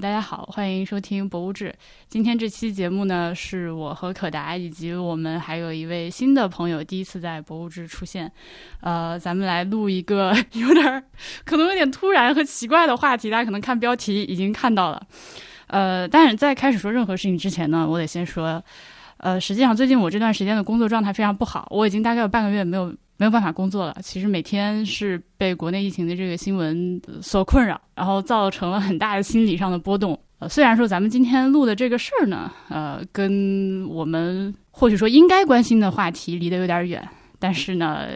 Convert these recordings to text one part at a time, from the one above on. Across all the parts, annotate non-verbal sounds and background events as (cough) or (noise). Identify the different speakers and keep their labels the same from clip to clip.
Speaker 1: 大家好，欢迎收听《博物志》。今天这期节目呢，是我和可达以及我们还有一位新的朋友第一次在《博物志》出现。呃，咱们来录一个 (laughs) 有点可能有点突然和奇怪的话题，大家可能看标题已经看到了。呃，但是在开始说任何事情之前呢，我得先说，呃，实际上最近我这段时间的工作状态非常不好，我已经大概有半个月没有。没有办法工作了。其实每天是被国内疫情的这个新闻所困扰，然后造成了很大的心理上的波动。呃，虽然说咱们今天录的这个事儿呢，呃，跟我们或许说应该关心的话题离得有点远，但是呢，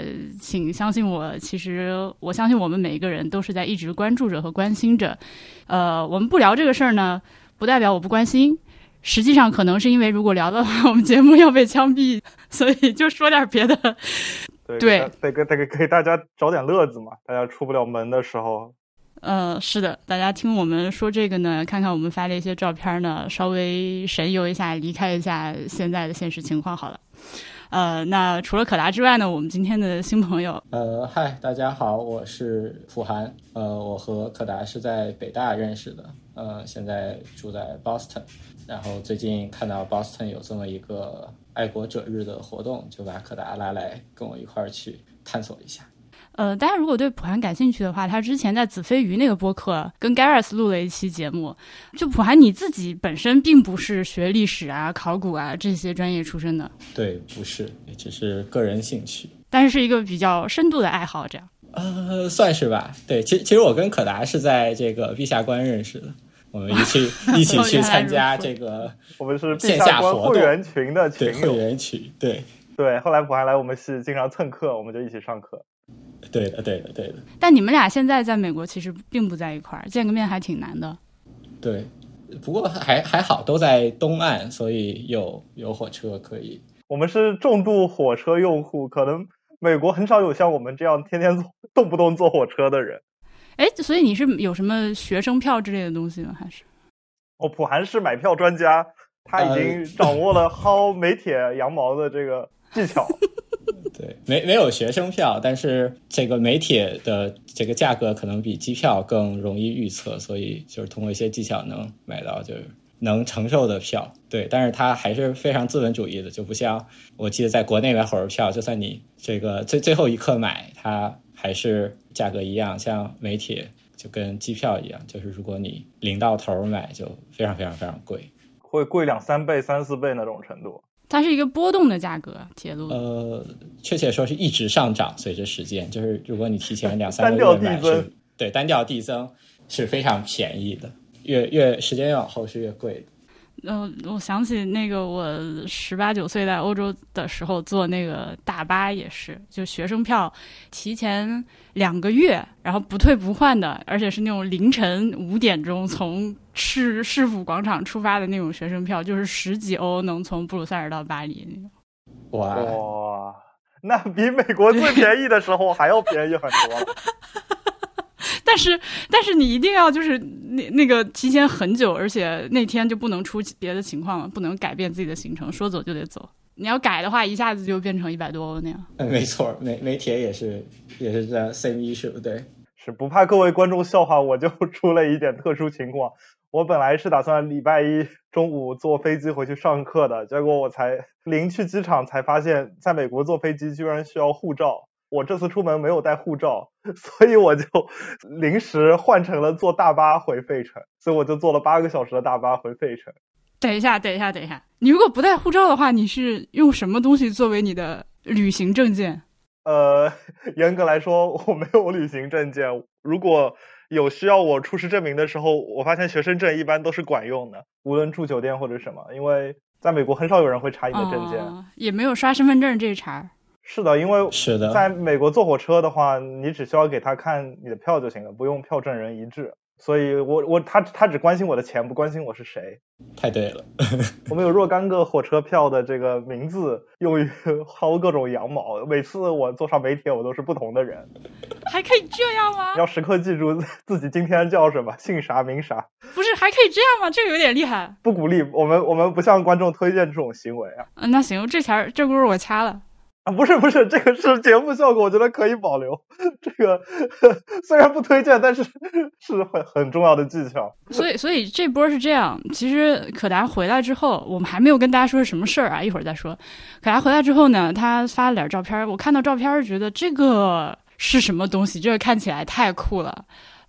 Speaker 1: 请相信我，其实我相信我们每一个人都是在一直关注着和关心着。呃，我们不聊这个事儿呢，不代表我不关心。实际上，可能是因为如果聊的话，我们节目要被枪毙，所以就说点别的。
Speaker 2: 对，得给得给给大家找点乐子嘛，大家出不了门的时候。
Speaker 1: 嗯，是的，大家听我们说这个呢，看看我们发的一些照片呢，稍微神游一下，离开一下现在的现实情况好了。呃，那除了可达之外呢，我们今天的新朋友，
Speaker 3: 呃，嗨，大家好，我是傅涵，呃，我和可达是在北大认识的，呃，现在住在 Boston，然后最近看到 Boston 有这么一个。爱国者日的活动，就把可达拉来跟我一块儿去探索一下。
Speaker 1: 呃，大家如果对普寒感兴趣的话，他之前在子非鱼那个播客跟 Gareth 录了一期节目。就普寒你自己本身并不是学历史啊、考古啊这些专业出身的，
Speaker 3: 对，不是，只是个人兴趣，
Speaker 1: 但是是一个比较深度的爱好，这样。
Speaker 3: 呃，算是吧。对，其其实我跟可达是在这个陛下关认识的。我们一起 (laughs) 一起去参加这个，(laughs)
Speaker 2: 我们是
Speaker 3: 线下
Speaker 2: 活动会员群的群
Speaker 3: 友，会员群，对
Speaker 2: 对。后来普还来我们系经常蹭课，我们就一起上课。
Speaker 3: 对的，对的，对的。
Speaker 1: 但你们俩现在在美国其实并不在一块儿，见个面还挺难的。
Speaker 3: 对，不过还还好，都在东岸，所以有有火车可以。
Speaker 2: 我们是重度火车用户，可能美国很少有像我们这样天天坐动不动坐火车的人。
Speaker 1: 哎，所以你是有什么学生票之类的东西吗？还是？
Speaker 2: 哦，普韩是买票专家，他已经掌握了薅美铁羊毛的这个技巧。(laughs)
Speaker 3: 对，没没有学生票，但是这个美铁的这个价格可能比机票更容易预测，所以就是通过一些技巧能买到就是能承受的票。对，但是他还是非常资本主义的，就不像我记得在国内买火车票，就算你这个最最后一刻买，它还是。价格一样，像美铁就跟机票一样，就是如果你零到头买，就非常非常非常贵，
Speaker 2: 会贵两三倍、三四倍那种程度。
Speaker 1: 它是一个波动的价格，铁路。
Speaker 3: 呃，确切说是一直上涨，随着时间，就是如果你提前两三个月买，是对单调递增是非常便宜的，越越时间越往后是越贵的。
Speaker 1: 嗯，我想起那个我十八九岁在欧洲的时候坐那个大巴也是，就学生票提前两个月，然后不退不换的，而且是那种凌晨五点钟从市市府广场出发的那种学生票，就是十几欧能从布鲁塞尔到巴黎那种。
Speaker 2: 哇，那比美国最便宜的时候还要便宜很多。(laughs) (laughs)
Speaker 1: 但是，但是你一定要就是那那个提前很久，而且那天就不能出别的情况了，不能改变自己的行程，说走就得走。你要改的话，一下子就变成一百多欧那样。
Speaker 3: 嗯，(laughs) 没错，美美铁也是也是这样，same issue，对。
Speaker 2: 是不怕各位观众笑话，我就出了一点特殊情况。我本来是打算礼拜一中午坐飞机回去上课的，结果我才临去机场才发现，在美国坐飞机居然需要护照。我这次出门没有带护照，(laughs) 所以我就 (laughs) 临时换成了坐大巴回费城，所以我就坐了八个小时的大巴回费城。
Speaker 1: 等一下，等一下，等一下，你如果不带护照的话，你是用什么东西作为你的旅行证件？
Speaker 2: 呃，(laughs) 严格来说，我没有旅行证件。如果有需要我出示证明的时候，我发现学生证一般都是管用的，无论住酒店或者什么，因为在美国很少有人会查你的证件，
Speaker 1: 也没有刷身份证这一茬。
Speaker 2: 是的，因为
Speaker 3: 是的，
Speaker 2: 在美国坐火车的话，你只需要给他看你的票就行了，不用票证人一致。所以，我我他他只关心我的钱，不关心我是谁。
Speaker 3: 太对了，(laughs)
Speaker 2: 我们有若干个火车票的这个名字用于薅各种羊毛。每次我坐上美铁，我都是不同的人。(laughs)
Speaker 1: 还可以这样吗？
Speaker 2: 要时刻记住自己今天叫什么，姓啥名啥。
Speaker 1: 不是还可以这样吗？这个有点厉害。
Speaker 2: 不鼓励我们，我们不向观众推荐这种行为啊。
Speaker 1: 嗯，那行，这条这轱辘我掐了。
Speaker 2: 啊，不是不是，这个是节目效果，我觉得可以保留。这个 (laughs) 虽然不推荐，但是是很很重要的技巧。
Speaker 1: 所以所以这波是这样，其实可达回来之后，我们还没有跟大家说是什么事儿啊，一会儿再说。可达回来之后呢，他发了点照片，我看到照片觉得这个是什么东西？这个看起来太酷了。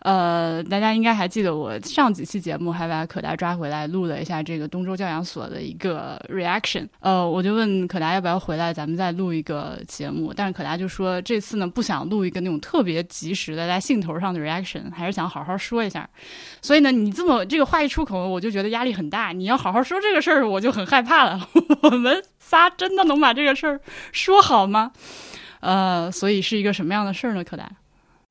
Speaker 1: 呃，大家应该还记得我上几期节目还把可达抓回来录了一下这个东周教养所的一个 reaction。呃，我就问可达要不要回来，咱们再录一个节目。但是可达就说这次呢不想录一个那种特别及时的在兴头上的 reaction，还是想好好说一下。所以呢，你这么这个话一出口，我就觉得压力很大。你要好好说这个事儿，我就很害怕了。我们仨真的能把这个事儿说好吗？呃，所以是一个什么样的事儿呢？可达，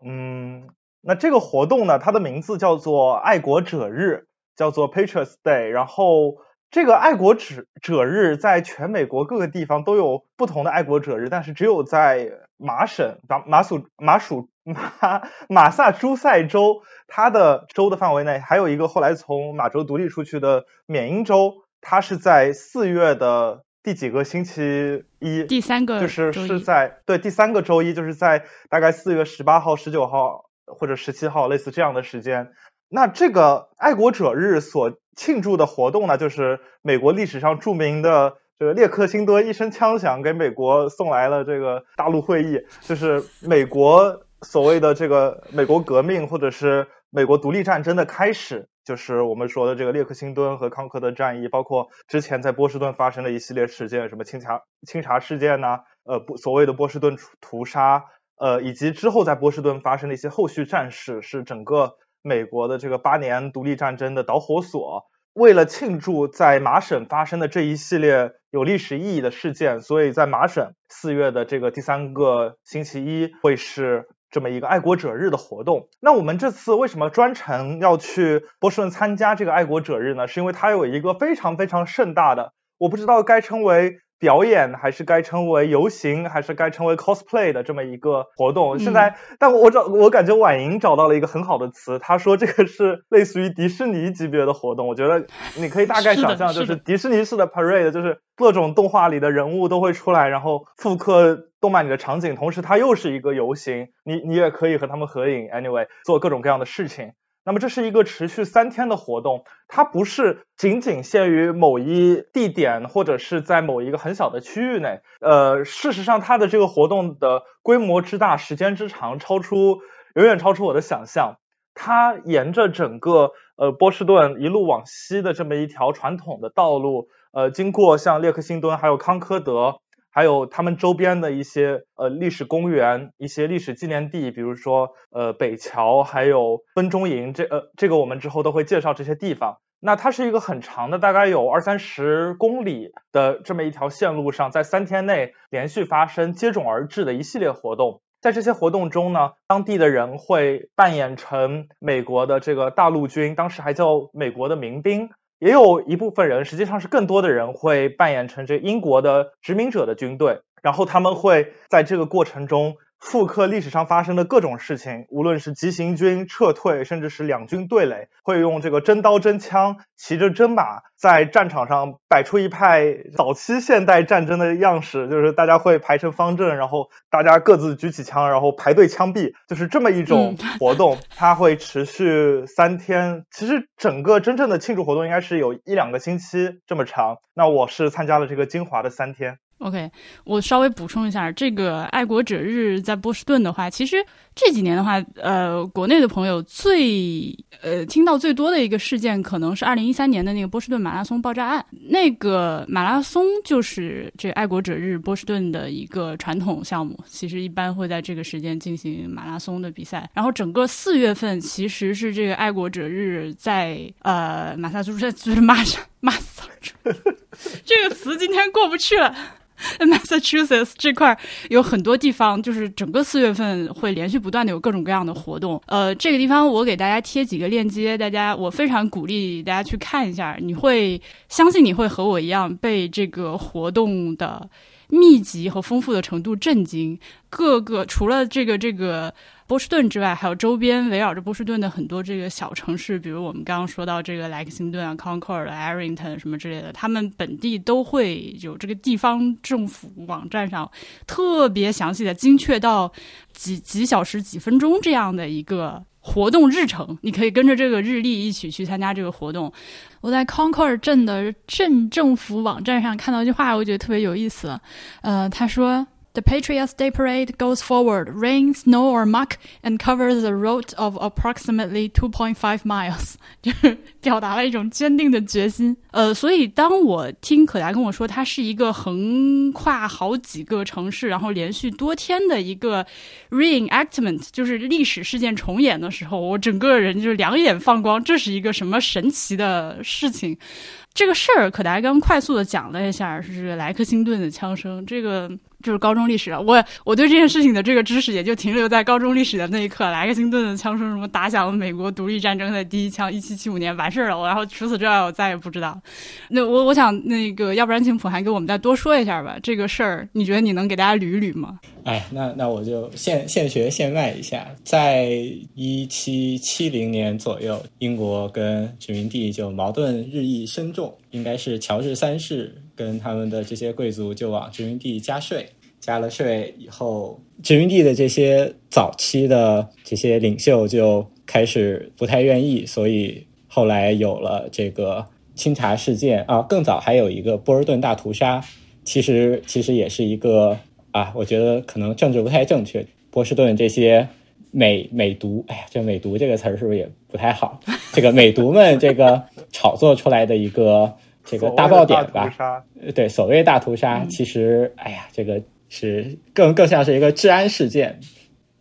Speaker 2: 嗯。那这个活动呢，它的名字叫做爱国者日，叫做 Patriots Day。然后这个爱国者者日在全美国各个地方都有不同的爱国者日，但是只有在麻省、马马属马属马马萨诸塞州，它的州的范围内还有一个后来从马州独立出去的缅因州，它是在四月的第几个星期一？
Speaker 1: 第三个，
Speaker 2: 就是是在对第三个周一，就是在大概四月十八号、十九号。或者十七号类似这样的时间，那这个爱国者日所庆祝的活动呢，就是美国历史上著名的这个列克星敦一声枪响给美国送来了这个大陆会议，就是美国所谓的这个美国革命或者是美国独立战争的开始，就是我们说的这个列克星敦和康科德战役，包括之前在波士顿发生的一系列事件，什么清查清查事件呐，呃，所谓的波士顿屠杀。呃，以及之后在波士顿发生的一些后续战事，是整个美国的这个八年独立战争的导火索。为了庆祝在麻省发生的这一系列有历史意义的事件，所以在麻省四月的这个第三个星期一会是这么一个爱国者日的活动。那我们这次为什么专程要去波士顿参加这个爱国者日呢？是因为它有一个非常非常盛大的，我不知道该称为。表演还是该称为游行，还是该称为 cosplay 的这么一个活动。现在，但我找我感觉婉莹找到了一个很好的词，她说这个是类似于迪士尼级别的活动。我觉得你可以大概想象，就是迪士尼式的 parade，就是各种动画里的人物都会出来，然后复刻动漫里的场景，同时它又是一个游行，你你也可以和他们合影，anyway 做各种各样的事情。那么这是一个持续三天的活动，它不是仅仅限于某一地点或者是在某一个很小的区域内。呃，事实上，它的这个活动的规模之大、时间之长，超出远远超出我的想象。它沿着整个呃波士顿一路往西的这么一条传统的道路，呃，经过像列克星敦还有康科德。还有他们周边的一些呃历史公园、一些历史纪念地，比如说呃北桥，还有分中营，这呃这个我们之后都会介绍这些地方。那它是一个很长的，大概有二三十公里的这么一条线路上，在三天内连续发生接踵而至的一系列活动。在这些活动中呢，当地的人会扮演成美国的这个大陆军，当时还叫美国的民兵。也有一部分人，实际上是更多的人会扮演成这英国的殖民者的军队，然后他们会在这个过程中。复刻历史上发生的各种事情，无论是急行军撤退，甚至是两军对垒，会用这个真刀真枪，骑着真马，在战场上摆出一派早期现代战争的样式，就是大家会排成方阵，然后大家各自举起枪，然后排队枪毙，就是这么一种活动。它会持续三天，其实整个真正的庆祝活动应该是有一两个星期这么长。那我是参加了这个精华的三天。
Speaker 1: OK，我稍微补充一下，这个爱国者日在波士顿的话，其实这几年的话，呃，国内的朋友最呃听到最多的一个事件，可能是二零一三年的那个波士顿马拉松爆炸案。那个马拉松就是这爱国者日波士顿的一个传统项目，其实一般会在这个时间进行马拉松的比赛。然后整个四月份其实是这个爱国者日在呃马萨诸塞就是马马 Massachusetts，这个词今天过不去了。(laughs) Massachusetts 这块有很多地方，就是整个四月份会连续不断的有各种各样的活动。呃，这个地方我给大家贴几个链接，大家我非常鼓励大家去看一下。你会相信你会和我一样被这个活动的密集和丰富的程度震惊。各个除了这个这个波士顿之外，还有周边围绕着波士顿的很多这个小城市，比如我们刚刚说到这个莱克星顿啊、Concord、Arrington 什么之类的，他们本地都会有这个地方政府网站上特别详细的、精确到几几小时、几分钟这样的一个活动日程，你可以跟着这个日历一起去参加这个活动。我在 Concord 镇的镇政府网站上看到一句话，我觉得特别有意思。呃，他说。The Patriots Day Parade goes forward, rain, snow or muck, and covers a road of approximately 2.5 miles，(laughs) 就是表达了一种坚定的决心。呃，所以当我听可达跟我说，它是一个横跨好几个城市，然后连续多天的一个 reenactment，就是历史事件重演的时候，我整个人就两眼放光。这是一个什么神奇的事情？这个事儿，可达刚快速的讲了一下，是莱克星顿的枪声。这个。就是高中历史，我我对这件事情的这个知识也就停留在高中历史的那一刻。莱克星顿的枪声什么打响了美国独立战争的第一枪，一七七五年完事儿了。然后除此之外，我再也不知道。那我我想那个，要不然请普涵给我们再多说一下吧。这个事儿，你觉得你能给大家捋一捋吗？
Speaker 3: 哎，那那我就现现学现卖一下。在一七七零年左右，英国跟殖民地就矛盾日益深重，应该是乔治三世。跟他们的这些贵族就往殖民地加税，加了税以后，殖民地的这些早期的这些领袖就开始不太愿意，所以后来有了这个清查事件啊。更早还有一个波士顿大屠杀，其实其实也是一个啊，我觉得可能政治不太正确。波士顿这些美美毒，哎呀，这美毒这个词儿是不是也不太好？这个美毒们这个炒作出来的一个。这个大爆点吧，对，所谓大屠杀，其实，哎呀，这个是更更像是一个治安事件，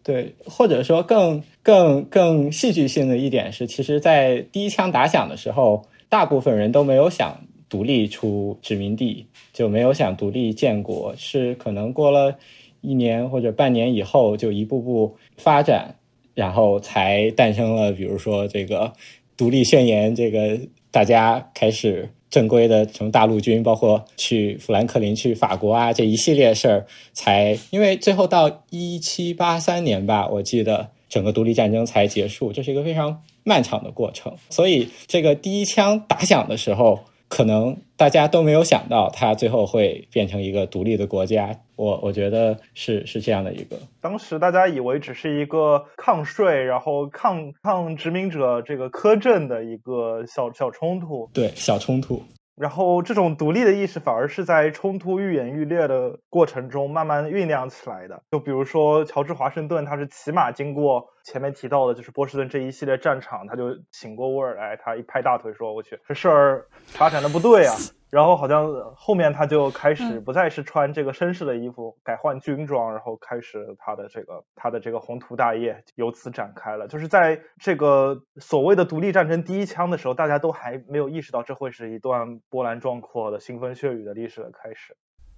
Speaker 3: 对，或者说更更更戏剧性的一点是，其实，在第一枪打响的时候，大部分人都没有想独立出殖民地，就没有想独立建国，是可能过了一年或者半年以后，就一步步发展，然后才诞生了，比如说这个独立宣言，这个大家开始。正规的什么大陆军，包括去富兰克林、去法国啊，这一系列事儿，才因为最后到一七八三年吧，我记得整个独立战争才结束，这是一个非常漫长的过程。所以这个第一枪打响的时候。可能大家都没有想到，它最后会变成一个独立的国家。我我觉得是是这样的一个。
Speaker 2: 当时大家以为只是一个抗税，然后抗抗殖民者这个苛政的一个小小冲突。
Speaker 3: 对，小冲突。
Speaker 2: 然后这种独立的意识反而是在冲突愈演愈烈的过程中慢慢酝酿起来的。就比如说乔治华盛顿，他是起码经过前面提到的，就是波士顿这一系列战场，他就醒过味儿来，他一拍大腿说：“我去，这事儿发展的不对啊。”然后好像后面他就开始不再是穿这个绅士的衣服，改换军装，然后开始他的这个他的这个宏图大业由此展开了。就是在这个所谓的独立战争第一枪的时候，大家都还没有意识到这会是一段波澜壮阔的腥风血雨的历史的开始。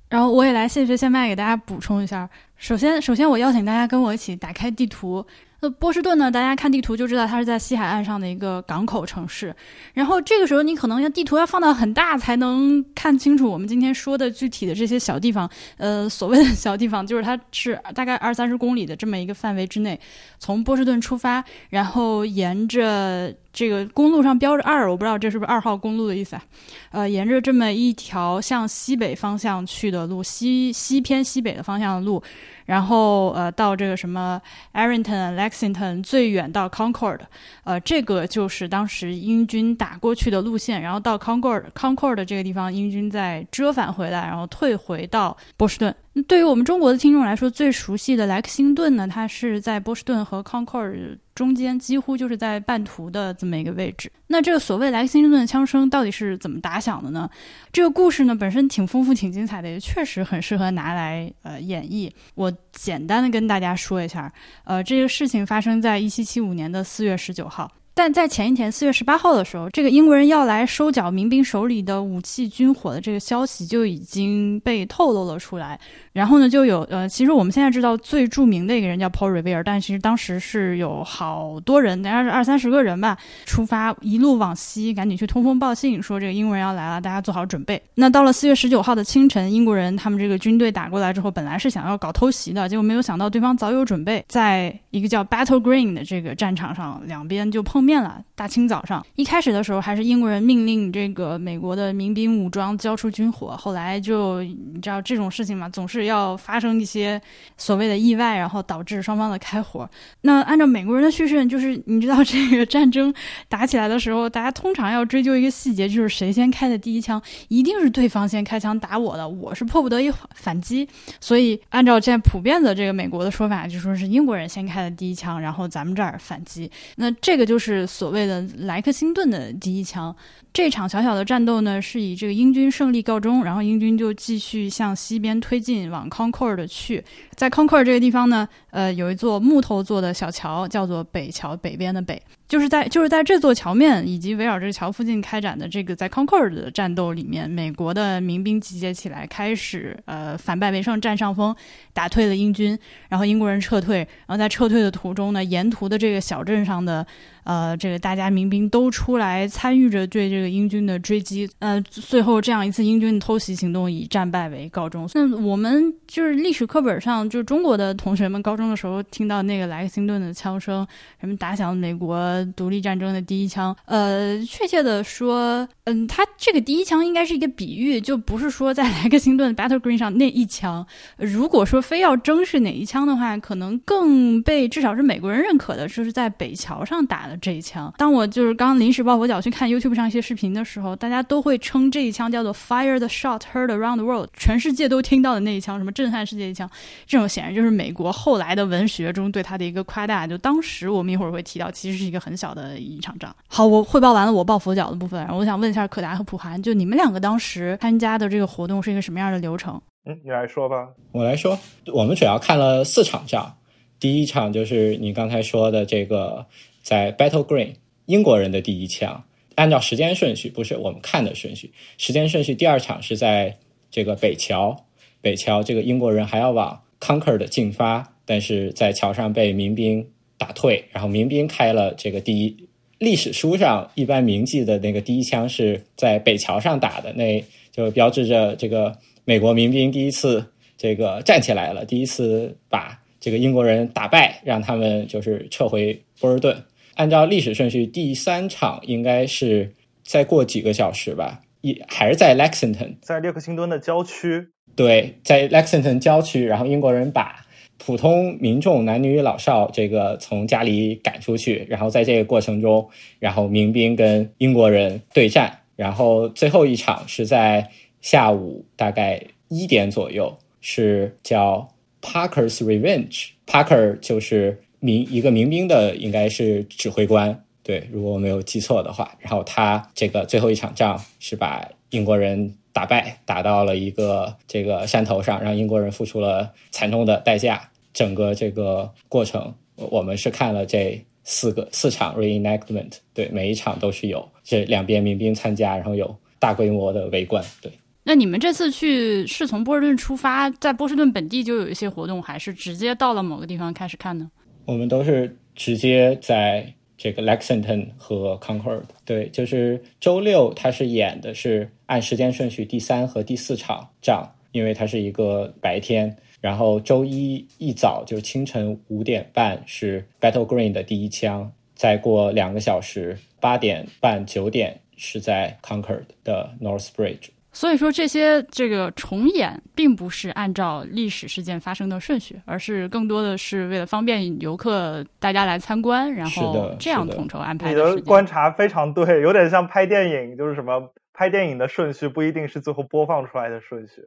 Speaker 1: 然后我也来现学现卖给大家补充一下。首先，首先我邀请大家跟我一起打开地图。波士顿呢？大家看地图就知道它是在西海岸上的一个港口城市。然后这个时候，你可能要地图要放到很大才能看清楚我们今天说的具体的这些小地方。呃，所谓的小地方，就是它是大概二三十公里的这么一个范围之内，从波士顿出发，然后沿着这个公路上标着二，我不知道这是不是二号公路的意思啊？呃，沿着这么一条向西北方向去的路，西西偏西北的方向的路。然后呃，到这个什么 Arrington、Lexington，最远到 Concord，呃，这个就是当时英军打过去的路线。然后到 Concord，Concord 这个地方，英军再折返回来，然后退回到波士顿。对于我们中国的听众来说，最熟悉的莱克星顿呢，它是在波士顿和 Concord 中间，几乎就是在半途的这么一个位置。那这个所谓莱克辛顿的枪声到底是怎么打响的呢？这个故事呢本身挺丰富、挺精彩的，也确实很适合拿来呃演绎。我简单的跟大家说一下，呃，这个事情发生在一七七五年的四月十九号。但在前一天四月十八号的时候，这个英国人要来收缴民兵手里的武器军火的这个消息就已经被透露了出来。然后呢，就有呃，其实我们现在知道最著名的一个人叫 Paul Revere，但其实当时是有好多人，大概是二三十个人吧，出发一路往西，赶紧去通风报信，说这个英国人要来了，大家做好准备。那到了四月十九号的清晨，英国人他们这个军队打过来之后，本来是想要搞偷袭的，结果没有想到对方早有准备，在一个叫 Battle Green 的这个战场上，两边就碰面了。大清早上，一开始的时候还是英国人命令这个美国的民兵武装交出军火，后来就你知道这种事情嘛，总是。要发生一些所谓的意外，然后导致双方的开火。那按照美国人的叙事，就是你知道这个战争打起来的时候，大家通常要追究一个细节，就是谁先开的第一枪，一定是对方先开枪打我的，我是迫不得已反击。所以按照现在普遍的这个美国的说法，就说是英国人先开的第一枪，然后咱们这儿反击。那这个就是是所谓的莱克星顿的第一枪。这场小小的战斗呢，是以这个英军胜利告终，然后英军就继续向西边推进，往 Concord 去。在 Concord 这个地方呢，呃，有一座木头做的小桥，叫做北桥，北边的北。就是在就是在这座桥面以及围绕这个桥附近开展的这个在 Concord 的战斗里面，美国的民兵集结起来，开始呃反败为胜，占上风，打退了英军，然后英国人撤退，然后在撤退的途中呢，沿途的这个小镇上的呃这个大家民兵都出来参与着对这个英军的追击，呃，最后这样一次英军的偷袭行动以战败为告终。那我们就是历史课本上，就是中国的同学们高中的时候听到那个莱克星顿的枪声，什么打响美国。独立战争的第一枪，呃，确切的说，嗯，他这个第一枪应该是一个比喻，就不是说在 (laughs) 莱克星顿 Battle Green 上那一枪。如果说非要争是哪一枪的话，可能更被至少是美国人认可的，就是在北桥上打的这一枪。当我就是刚临时抱佛脚去看 YouTube 上一些视频的时候，大家都会称这一枪叫做 Fire the shot heard around the world，全世界都听到的那一枪，什么震撼世界一枪。这种显然就是美国后来的文学中对他的一个夸大。就当时我们一会儿会提到，其实是一个。很小的一场仗。好，我汇报完了我抱佛脚的部分，然后我想问一下可达和普涵，就你们两个当时参加的这个活动是一个什么样的流程？
Speaker 2: 嗯，你来说吧。
Speaker 3: 我来说，我们主要看了四场仗。第一场就是你刚才说的这个，在 Battle Green，英国人的第一枪。按照时间顺序，不是我们看的顺序，时间顺序。第二场是在这个北桥，北桥这个英国人还要往 Concord 进发，但是在桥上被民兵。打退，然后民兵开了这个第一。历史书上一般铭记的那个第一枪是在北桥上打的，那就标志着这个美国民兵第一次这个站起来了，第一次把这个英国人打败，让他们就是撤回波尔顿。按照历史顺序，第三场应该是再过几个小时吧，一还是在 Lexington，
Speaker 2: 在列克星敦的郊区。
Speaker 3: 对，在 Lexington 郊区，然后英国人把。普通民众男女老少，这个从家里赶出去，然后在这个过程中，然后民兵跟英国人对战，然后最后一场是在下午大概一点左右，是叫 Parker's Revenge。Parker 就是民一个民兵的，应该是指挥官，对，如果我没有记错的话。然后他这个最后一场仗是把英国人。打败，打到了一个这个山头上，让英国人付出了惨重的代价。整个这个过程，我们是看了这四个四场 reenactment，对，每一场都是有这两边民兵参加，然后有大规模的围观。对，
Speaker 1: 那你们这次去是从波士顿出发，在波士顿本地就有一些活动，还是直接到了某个地方开始看呢？
Speaker 3: 我们都是直接在。这个 Lexington 和 Concord，对，就是周六他是演的是按时间顺序第三和第四场仗，因为它是一个白天。然后周一一早就是清晨五点半是 Battle Green 的第一枪，再过两个小时八点半九点是在 Concord 的 North Bridge。
Speaker 1: 所以说这些这个重演并不是按照历史事件发生的顺序，而是更多的是为了方便游客大家来参观，然后这样统筹安排。
Speaker 2: 你的观察非常对，有点像拍电影，就是什么拍电影的顺序不一定是最后播放出来的顺序。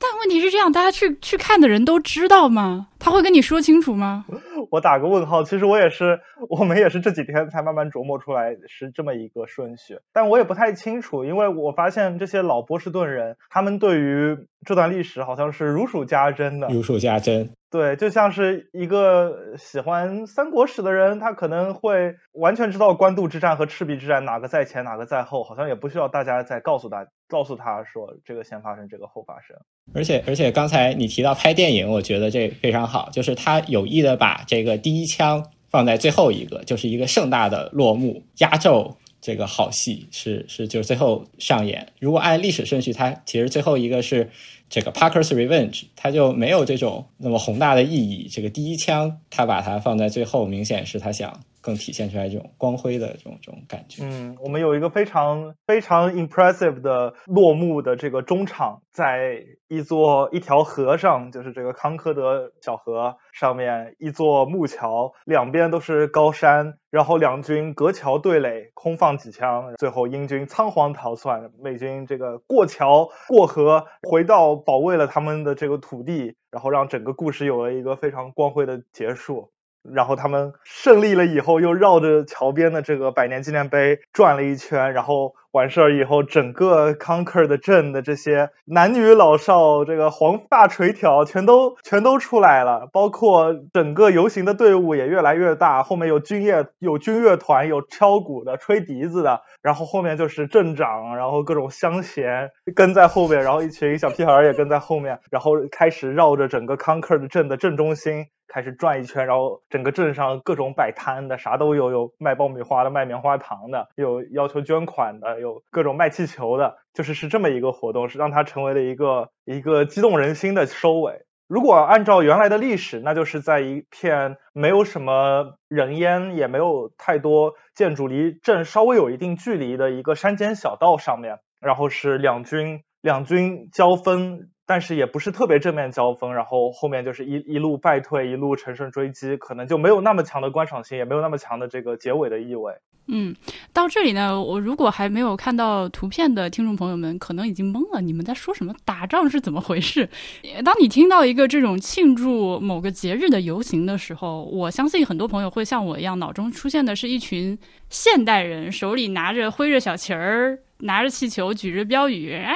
Speaker 1: 但问题是这样，大家去去看的人都知道吗？他会跟你说清楚吗？
Speaker 2: 我打个问号。其实我也是，我们也是这几天才慢慢琢磨出来是这么一个顺序。但我也不太清楚，因为我发现这些老波士顿人，他们对于这段历史好像是如数家珍的，
Speaker 3: 如数家珍。
Speaker 2: 对，就像是一个喜欢三国史的人，他可能会完全知道官渡之战和赤壁之战哪个在前，哪个在后，好像也不需要大家再告诉他，告诉他说这个先发生，这个后发生。
Speaker 3: 而且，而且刚才你提到拍电影，我觉得这非常好，就是他有意的把这个第一枪放在最后一个，就是一个盛大的落幕，压轴。这个好戏是是就是最后上演。如果按历史顺序，它其实最后一个是这个 Parker's Revenge，它就没有这种那么宏大的意义。这个第一枪，他把它放在最后，明显是他想。更体现出来这种光辉的这种这种感觉。
Speaker 2: 嗯，我们有一个非常非常 impressive 的落幕的这个中场，在一座一条河上，就是这个康科德小河上面，一座木桥，两边都是高山，然后两军隔桥对垒，空放几枪，最后英军仓皇逃窜，美军这个过桥过河，回到保卫了他们的这个土地，然后让整个故事有了一个非常光辉的结束。然后他们胜利了以后，又绕着桥边的这个百年纪念碑转了一圈，然后完事儿以后，整个 Conquer 的镇的这些男女老少，这个黄发垂髫，全都全都出来了，包括整个游行的队伍也越来越大，后面有军乐有军乐团，有敲鼓的，吹笛子的，然后后面就是镇长，然后各种乡贤跟在后面，然后一群小屁孩也跟在后面，然后开始绕着整个 Conquer 的镇的镇中心。开始转一圈，然后整个镇上各种摆摊的，啥都有，有卖爆米花的，卖棉花糖的，有要求捐款的，有各种卖气球的，就是是这么一个活动，是让它成为了一个一个激动人心的收尾。如果按照原来的历史，那就是在一片没有什么人烟，也没有太多建筑，离镇稍微有一定距离的一个山间小道上面，然后是两军两军交锋。但是也不是特别正面交锋，然后后面就是一一路败退，一路乘胜追击，可能就没有那么强的观赏性，也没有那么强的这个结尾的意味。
Speaker 1: 嗯，到这里呢，我如果还没有看到图片的听众朋友们，可能已经懵了，你们在说什么？打仗是怎么回事？(laughs) 当你听到一个这种庆祝某个节日的游行的时候，我相信很多朋友会像我一样，脑中出现的是一群现代人，手里拿着挥着小旗儿，拿着气球，举着标语，哎。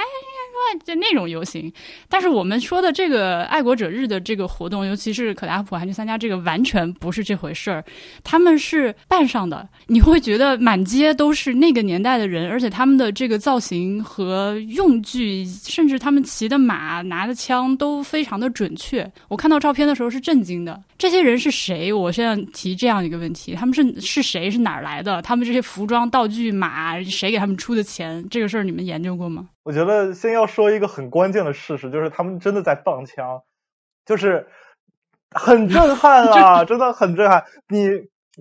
Speaker 1: 就那种游行，但是我们说的这个爱国者日的这个活动，尤其是可达普还去参加这个，完全不是这回事儿。他们是扮上的，你会觉得满街都是那个年代的人，而且他们的这个造型和用具，甚至他们骑的马、拿的枪都非常的准确。我看到照片的时候是震惊的。这些人是谁？我现在提这样一个问题：他们是是谁？是哪儿来的？他们这些服装、道具、马，谁给他们出的钱？这个事儿你们研究过吗？
Speaker 2: 我觉得先要说一个很关键的事实，就是他们真的在放枪，就是很震撼啊，(laughs) 真的很震撼。你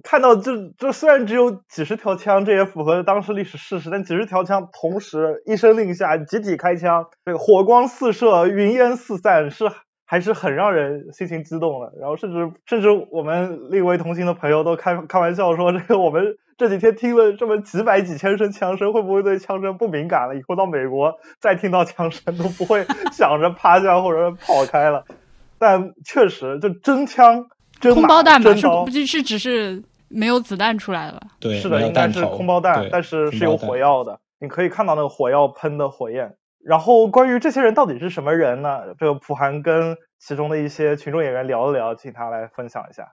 Speaker 2: 看到这这虽然只有几十条枪，这也符合当时历史事实，但几十条枪同时一声令下，集体开枪，这个火光四射，云烟四散，是。还是很让人心情激动的，然后甚至甚至我们另一位同行的朋友都开开玩笑说，这个我们这几天听了这么几百几千声枪声，会不会对枪声不敏感了？以后到美国再听到枪声都不会 (laughs) 想着趴下或者跑开了。但确实，就真枪、真
Speaker 1: 空包弹
Speaker 2: 吧，
Speaker 1: 是不是只是没有子弹出来了？
Speaker 3: 对，
Speaker 2: 是的，应该是空包弹，但是是有火药的，你可以看到那个火药喷的火焰。然后关于这些人到底是什么人呢？这个普涵跟其中的一些群众演员聊了聊，请他来分享一下。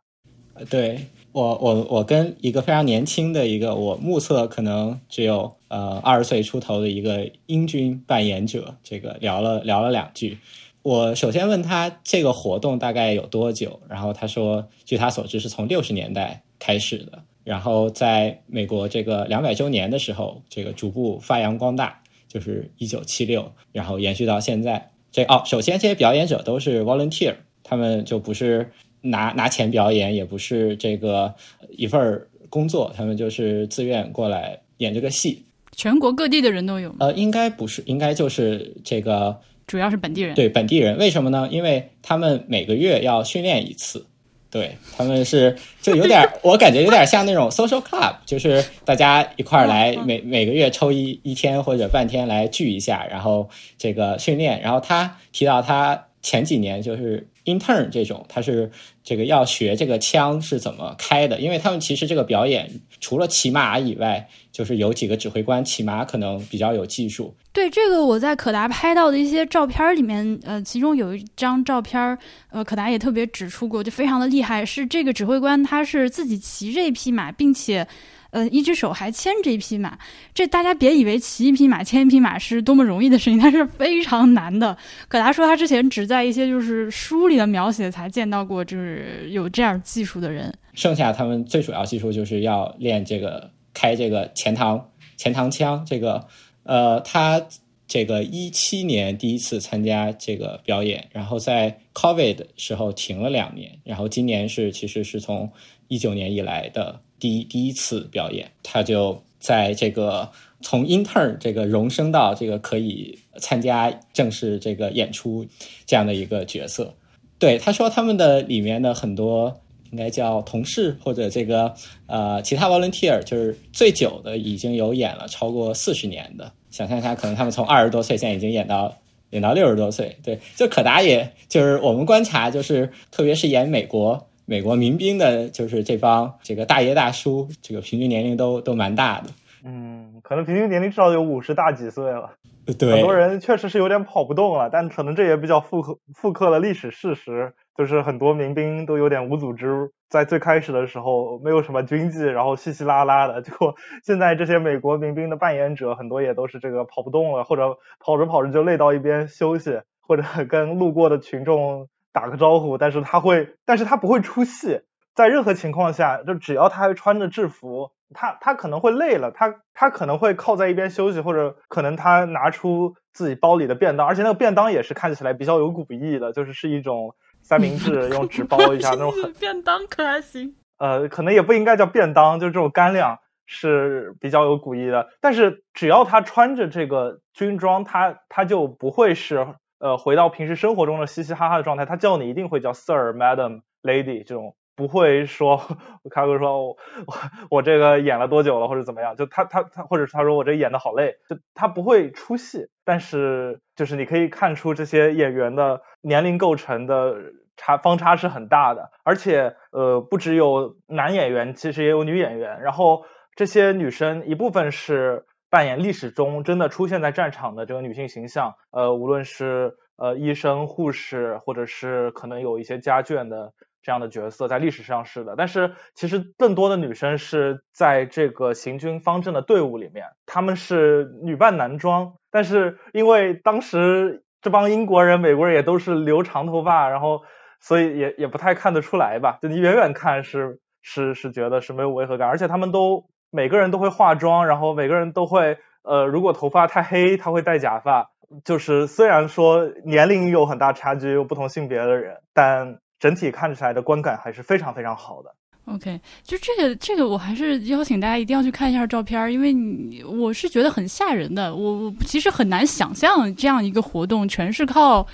Speaker 3: 对我，我我跟一个非常年轻的一个，我目测可能只有呃二十岁出头的一个英军扮演者，这个聊了聊了两句。我首先问他这个活动大概有多久，然后他说，据他所知是从六十年代开始的，然后在美国这个两百周年的时候，这个逐步发扬光大。就是一九七六，然后延续到现在。这哦，首先这些表演者都是 volunteer，他们就不是拿拿钱表演，也不是这个一份工作，他们就是自愿过来演这个戏。
Speaker 1: 全国各地的人都有？
Speaker 3: 呃，应该不是，应该就是这个，
Speaker 1: 主要是本地人。
Speaker 3: 对本地人，为什么呢？因为他们每个月要训练一次。对他们是就有点，(laughs) 我感觉有点像那种 social club，就是大家一块儿来每每个月抽一一天或者半天来聚一下，然后这个训练。然后他提到他前几年就是 intern 这种，他是这个要学这个枪是怎么开的，因为他们其实这个表演除了骑马以外，就是有几个指挥官骑马可能比较有技术。
Speaker 1: 对这个，我在可达拍到的一些照片里面，呃，其中有一张照片，呃，可达也特别指出过，就非常的厉害，是这个指挥官他是自己骑这匹马，并且。呃，一只手还牵着一匹马，这大家别以为骑一匹马、牵一匹马是多么容易的事情，(laughs) 它是非常难的。可达说，他之前只在一些就是书里的描写才见到过，就是有这样技术的人。
Speaker 3: 剩下他们最主要技术就是要练这个开这个前膛前膛枪。这个呃，他这个一七年第一次参加这个表演，然后在 COVID 的时候停了两年，然后今年是其实是从一九年以来的。第一第一次表演，他就在这个从 intern 这个荣升到这个可以参加正式这个演出这样的一个角色。对他说，他们的里面的很多应该叫同事或者这个呃其他 volunteer，就是最久的已经有演了超过四十年的。想象一下，可能他们从二十多岁现在已经演到演到六十多岁。对，就可达也就是我们观察，就是特别是演美国。美国民兵的，就是这帮这个大爷大叔，这个平均年龄都都蛮大的。
Speaker 2: 嗯，可能平均年龄至少有五十大几岁了。
Speaker 3: 对，
Speaker 2: 很多人确实是有点跑不动了，但可能这也比较复刻复刻了历史事实，就是很多民兵都有点无组织，在最开始的时候没有什么军纪，然后稀稀拉拉的，结果 (laughs) 现在这些美国民兵的扮演者很多也都是这个跑不动了，或者跑着跑着就累到一边休息，或者跟路过的群众。打个招呼，但是他会，但是他不会出戏，在任何情况下，就只要他还穿着制服，他他可能会累了，他他可能会靠在一边休息，或者可能他拿出自己包里的便当，而且那个便当也是看起来比较有古意的，就是是一种三明治，(laughs) 用纸包一下那种很 (laughs)
Speaker 1: 便当可还行？
Speaker 2: 呃，可能也不应该叫便当，就是这种干粮是比较有古意的，但是只要他穿着这个军装，他他就不会是。呃，回到平时生活中的嘻嘻哈哈的状态，他叫你一定会叫 Sir、Madam、Lady 这种，不会说 (laughs) 开哥说我 (laughs) 我这个演了多久了或者怎么样，就他他他，或者他说我这演的好累，就他不会出戏，但是就是你可以看出这些演员的年龄构成的差方差是很大的，而且呃不只有男演员，其实也有女演员，然后这些女生一部分是。扮演历史中真的出现在战场的这个女性形象，呃，无论是呃医生、护士，或者是可能有一些家眷的这样的角色，在历史上是的。但是其实更多的女生是在这个行军方阵的队伍里面，她们是女扮男装。但是因为当时这帮英国人、美国人也都是留长头发，然后所以也也不太看得出来吧？就你远远看是是是觉得是没有违和感，而且他们都。每个人都会化妆，然后每个人都会，呃，如果头发太黑，他会戴假发。就是虽然说年龄有很大差距，有不同性别的人，但整体看起来的观感还是非常非常好的。
Speaker 1: OK，就这个这个，我还是邀请大家一定要去看一下照片，因为你我是觉得很吓人的。我我其实很难想象这样一个活动全是靠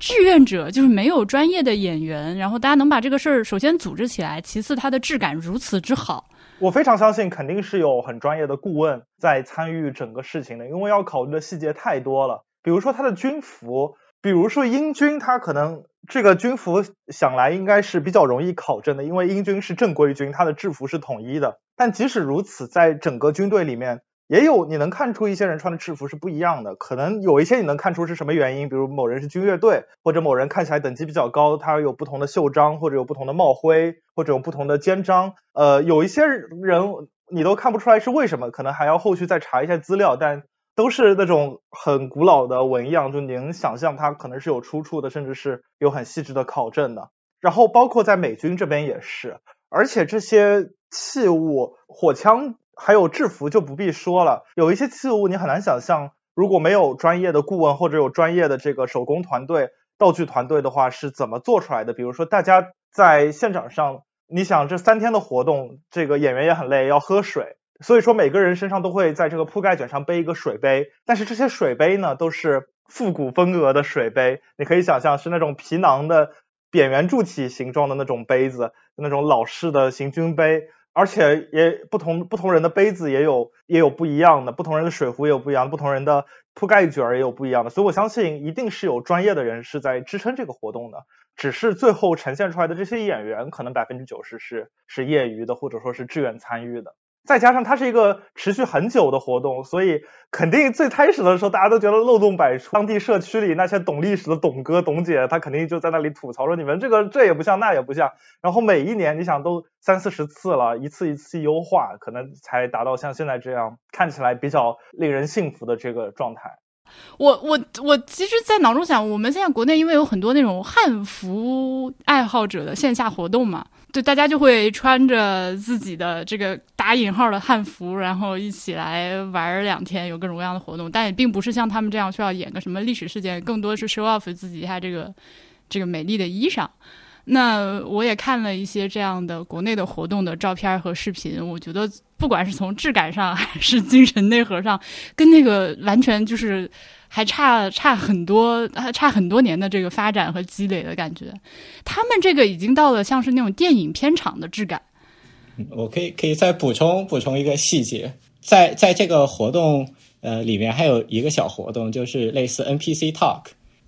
Speaker 1: 志愿者，就是没有专业的演员，然后大家能把这个事儿首先组织起来，其次它的质感如此之好。
Speaker 2: 我非常相信，肯定是有很专业的顾问在参与整个事情的，因为要考虑的细节太多了。比如说他的军服，比如说英军，他可能这个军服想来应该是比较容易考证的，因为英军是正规军，他的制服是统一的。但即使如此，在整个军队里面。也有你能看出一些人穿的制服是不一样的，可能有一些你能看出是什么原因，比如某人是军乐队，或者某人看起来等级比较高，他有不同的袖章，或者有不同的帽徽，或者有不同的肩章。呃，有一些人你都看不出来是为什么，可能还要后续再查一下资料，但都是那种很古老的纹样，就你能想象它可能是有出处的，甚至是有很细致的考证的。然后包括在美军这边也是，而且这些器物，火枪。还有制服就不必说了，有一些器物你很难想象，如果没有专业的顾问或者有专业的这个手工团队、道具团队的话，是怎么做出来的？比如说大家在现场上，你想这三天的活动，这个演员也很累，要喝水，所以说每个人身上都会在这个铺盖卷上背一个水杯，但是这些水杯呢都是复古风格的水杯，你可以想象是那种皮囊的扁圆柱体形状的那种杯子，那种老式的行军杯。而且也不同不同人的杯子也有也有不一样的，不同人的水壶也有不一样，不同人的铺盖卷也有不一样的，所以我相信一定是有专业的人是在支撑这个活动的，只是最后呈现出来的这些演员可能百分之九十是是业余的或者说是志愿参与的。再加上它是一个持续很久的活动，所以肯定最开始的时候大家都觉得漏洞百出。当地社区里那些懂历史的董哥、董姐，他肯定就在那里吐槽说：“你们这个这也不像，那也不像。”然后每一年，你想都三四十次了，一次一次优化，可能才达到像现在这样看起来比较令人信服的这个状态。
Speaker 1: 我我我，其实，在脑中想，我们现在国内因为有很多那种汉服爱好者的线下活动嘛。对，大家就会穿着自己的这个打引号的汉服，然后一起来玩两天，有各种各样的活动。但也并不是像他们这样需要演个什么历史事件，更多是 show off 自己一下这个这个美丽的衣裳。那我也看了一些这样的国内的活动的照片和视频，我觉得不管是从质感上还是精神内核上，跟那个完全就是。还差差很多，还差很多年的这个发展和积累的感觉。他们这个已经到了像是那种电影片场的质感。
Speaker 3: 我可以可以再补充补充一个细节，在在这个活动呃里面还有一个小活动，就是类似 NPC Talk，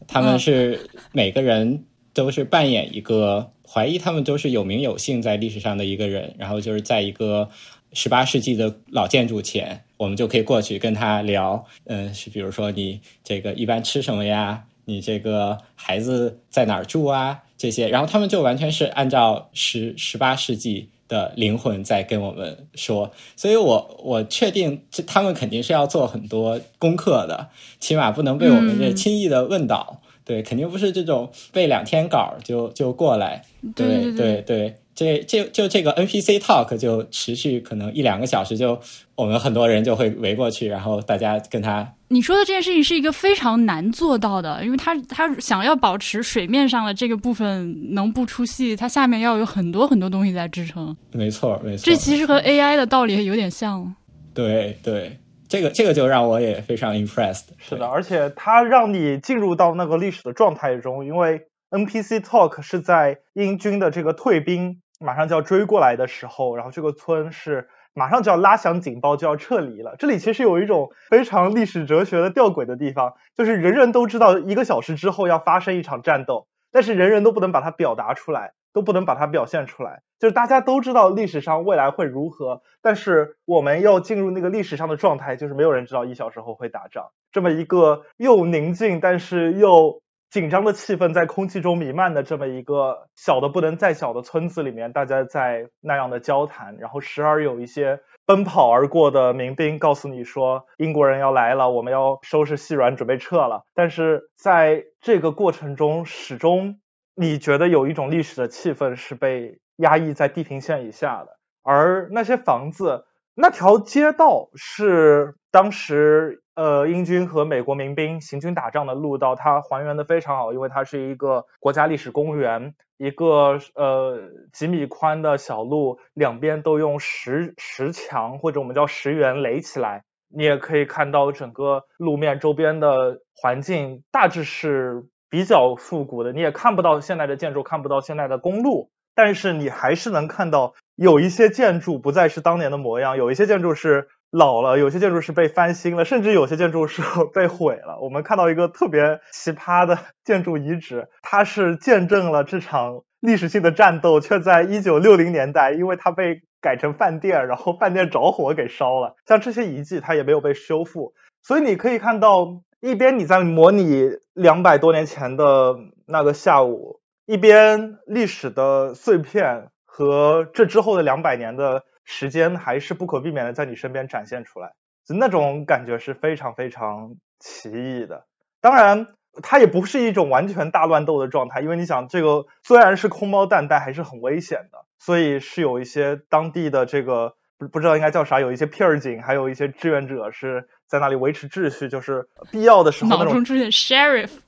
Speaker 3: 他们是每个人都是扮演一个怀疑他们都是有名有姓在历史上的一个人，然后就是在一个。十八世纪的老建筑前，我们就可以过去跟他聊。嗯，是比如说你这个一般吃什么呀？你这个孩子在哪儿住啊？这些，然后他们就完全是按照十十八世纪的灵魂在跟我们说。所以我我确定，这他们肯定是要做很多功课的，起码不能被我们这轻易的问倒。对，肯定不是这种背两天稿就就过来。
Speaker 1: 对
Speaker 3: 对对。这这就这个 NPC talk 就持续可能一两个小时，就我们很多人就会围过去，然后大家跟他。
Speaker 1: 你说的这件事情是一个非常难做到的，因为他他想要保持水面上的这个部分能不出戏，它下面要有很多很多东西在支撑。
Speaker 3: 没错，没错。
Speaker 1: 这其实和 AI 的道理有点像。
Speaker 3: 对对，这个这个就让我也非常 impressed。
Speaker 2: 是的，而且它让你进入到那个历史的状态中，因为 NPC talk 是在英军的这个退兵。马上就要追过来的时候，然后这个村是马上就要拉响警报，就要撤离了。这里其实有一种非常历史哲学的吊诡的地方，就是人人都知道一个小时之后要发生一场战斗，但是人人都不能把它表达出来，都不能把它表现出来。就是大家都知道历史上未来会如何，但是我们要进入那个历史上的状态，就是没有人知道一小时后会打仗。这么一个又宁静，但是又。紧张的气氛在空气中弥漫的这么一个小的不能再小的村子里面，大家在那样的交谈，然后时而有一些奔跑而过的民兵告诉你说英国人要来了，我们要收拾细软准备撤了。但是在这个过程中，始终你觉得有一种历史的气氛是被压抑在地平线以下的，而那些房子。那条街道是当时呃英军和美国民兵行军打仗的路道，它还原的非常好，因为它是一个国家历史公园，一个呃几米宽的小路，两边都用石石墙或者我们叫石垣垒起来。你也可以看到整个路面周边的环境大致是比较复古的，你也看不到现在的建筑，看不到现在的公路，但是你还是能看到。有一些建筑不再是当年的模样，有一些建筑是老了，有些建筑是被翻新了，甚至有些建筑是 (laughs) 被毁了。我们看到一个特别奇葩的建筑遗址，它是见证了这场历史性的战斗，却在一九六零年代，因为它被改成饭店，然后饭店着火给烧了。像这些遗迹，它也没有被修复。所以你可以看到，一边你在模拟两百多年前的那个下午，一边历史的碎片。和这之后的两百年的时间，还是不可避免的在你身边展现出来，就那种感觉是非常非常奇异的。当然，它也不是一种完全大乱斗的状态，因为你想，这个虽然是空包弹，但还是很危险的，所以是有一些当地的这个不不知道应该叫啥，有一些片儿警，还有一些志愿者是在那里维持秩序，就是必要的时候那种。
Speaker 1: 脑中出现 sheriff。(laughs)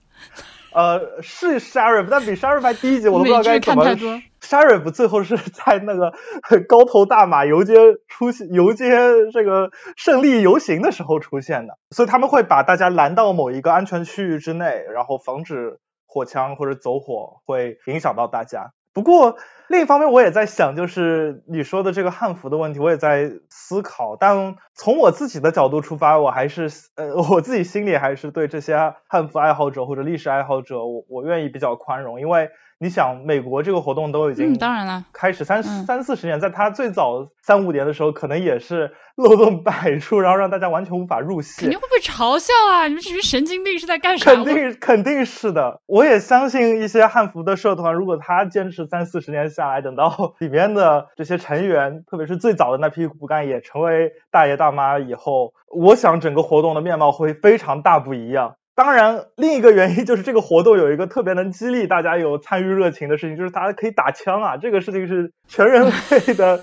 Speaker 2: 呃，是 sheriff，但比 sheriff 还低一级，我都不知道该怎么。sheriff 最后是在那个 (laughs) 高头大马游街出现，游街这个胜利游行的时候出现的，所以他们会把大家拦到某一个安全区域之内，然后防止火枪或者走火会影响到大家。不过另一方面，我也在想，就是你说的这个汉服的问题，我也在思考。但从我自己的角度出发，我还是呃，(laughs) 我自己心里还是对这些汉服爱好者或者历史爱好者，我我愿意比较宽容，因为。你想，美国这个活动都已经
Speaker 1: 当然了，
Speaker 2: 开始三三四十年，在它最早三五年的时候，可能也是漏洞百出，然后让大家完全无法入戏。
Speaker 1: 肯定会被嘲笑啊！你们这群神经病是在干啥？
Speaker 2: 肯定肯定是的。我也相信一些汉服的社团，如果他坚持三四十年下来，等到里面的这些成员，特别是最早的那批骨干也成为大爷大妈以后，我想整个活动的面貌会非常大不一样。当然，另一个原因就是这个活动有一个特别能激励大家有参与热情的事情，就是大家可以打枪啊！这个事情是全人类的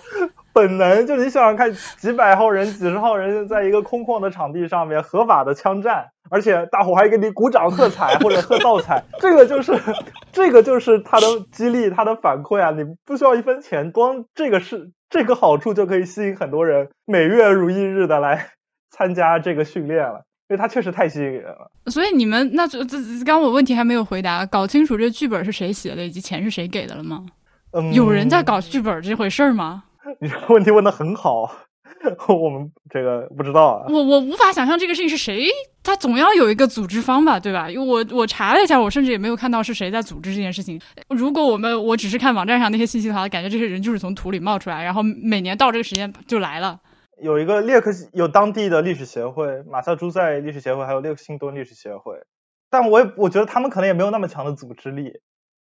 Speaker 2: 本能。就你想想看，几百号人、几十号人在一个空旷的场地上面合法的枪战，而且大伙还给你鼓掌喝彩或者喝倒彩，这个就是 (laughs) 这个就是他的激励、他的反馈啊！你不需要一分钱，光这个是这个好处就可以吸引很多人每月如一日的来参加这个训练了。因为它确实太吸引人了，
Speaker 1: 所以你们那这这刚我问题还没有回答，搞清楚这剧本是谁写的以及钱是谁给的了吗？
Speaker 2: 嗯，
Speaker 1: 有人在搞剧本这回事儿吗？(laughs)
Speaker 2: 你这个问题问的很好，(laughs) 我们这个不知道啊。
Speaker 1: 我我无法想象这个事情是谁，他总要有一个组织方吧，对吧？因为我我查了一下，我甚至也没有看到是谁在组织这件事情。如果我们我只是看网站上那些信息的话，感觉这些人就是从土里冒出来，然后每年到这个时间就来了。
Speaker 2: 有一个列克有当地的历史协会，马萨诸塞历史协会，还有列克星顿历史协会，但我也我觉得他们可能也没有那么强的组织力。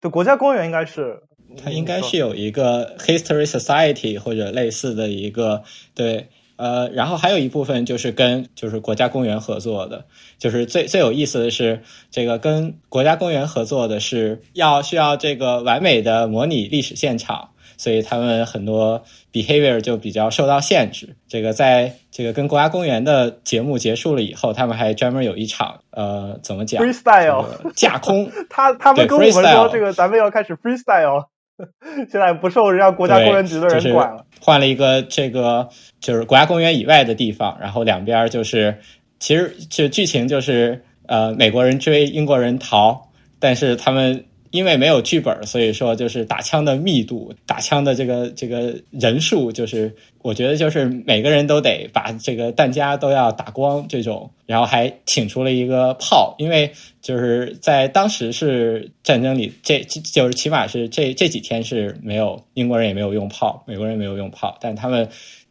Speaker 2: 就国家公园应该是，
Speaker 3: 它应该是有一个 History Society 或者类似的一个对，呃，然后还有一部分就是跟就是国家公园合作的，就是最最有意思的是这个跟国家公园合作的是要需要这个完美的模拟历史现场。所以他们很多 behavior 就比较受到限制。这个在这个跟国家公园的节目结束了以后，他们还专门有一场呃，怎么讲
Speaker 2: ？freestyle
Speaker 3: 架空。(laughs)
Speaker 2: 他他们跟我们说，这个咱们要开始 freestyle，(laughs) 现在不受人家国家公园局的人管了。
Speaker 3: 换了一个这个就是国家公园以外的地方，然后两边就是其实这剧情就是呃，美国人追英国人逃，但是他们。因为没有剧本，所以说就是打枪的密度、打枪的这个这个人数，就是我觉得就是每个人都得把这个弹夹都要打光这种，然后还请出了一个炮，因为就是在当时是战争里，这就是起码是这这几天是没有英国人也没有用炮，美国人没有用炮，但他们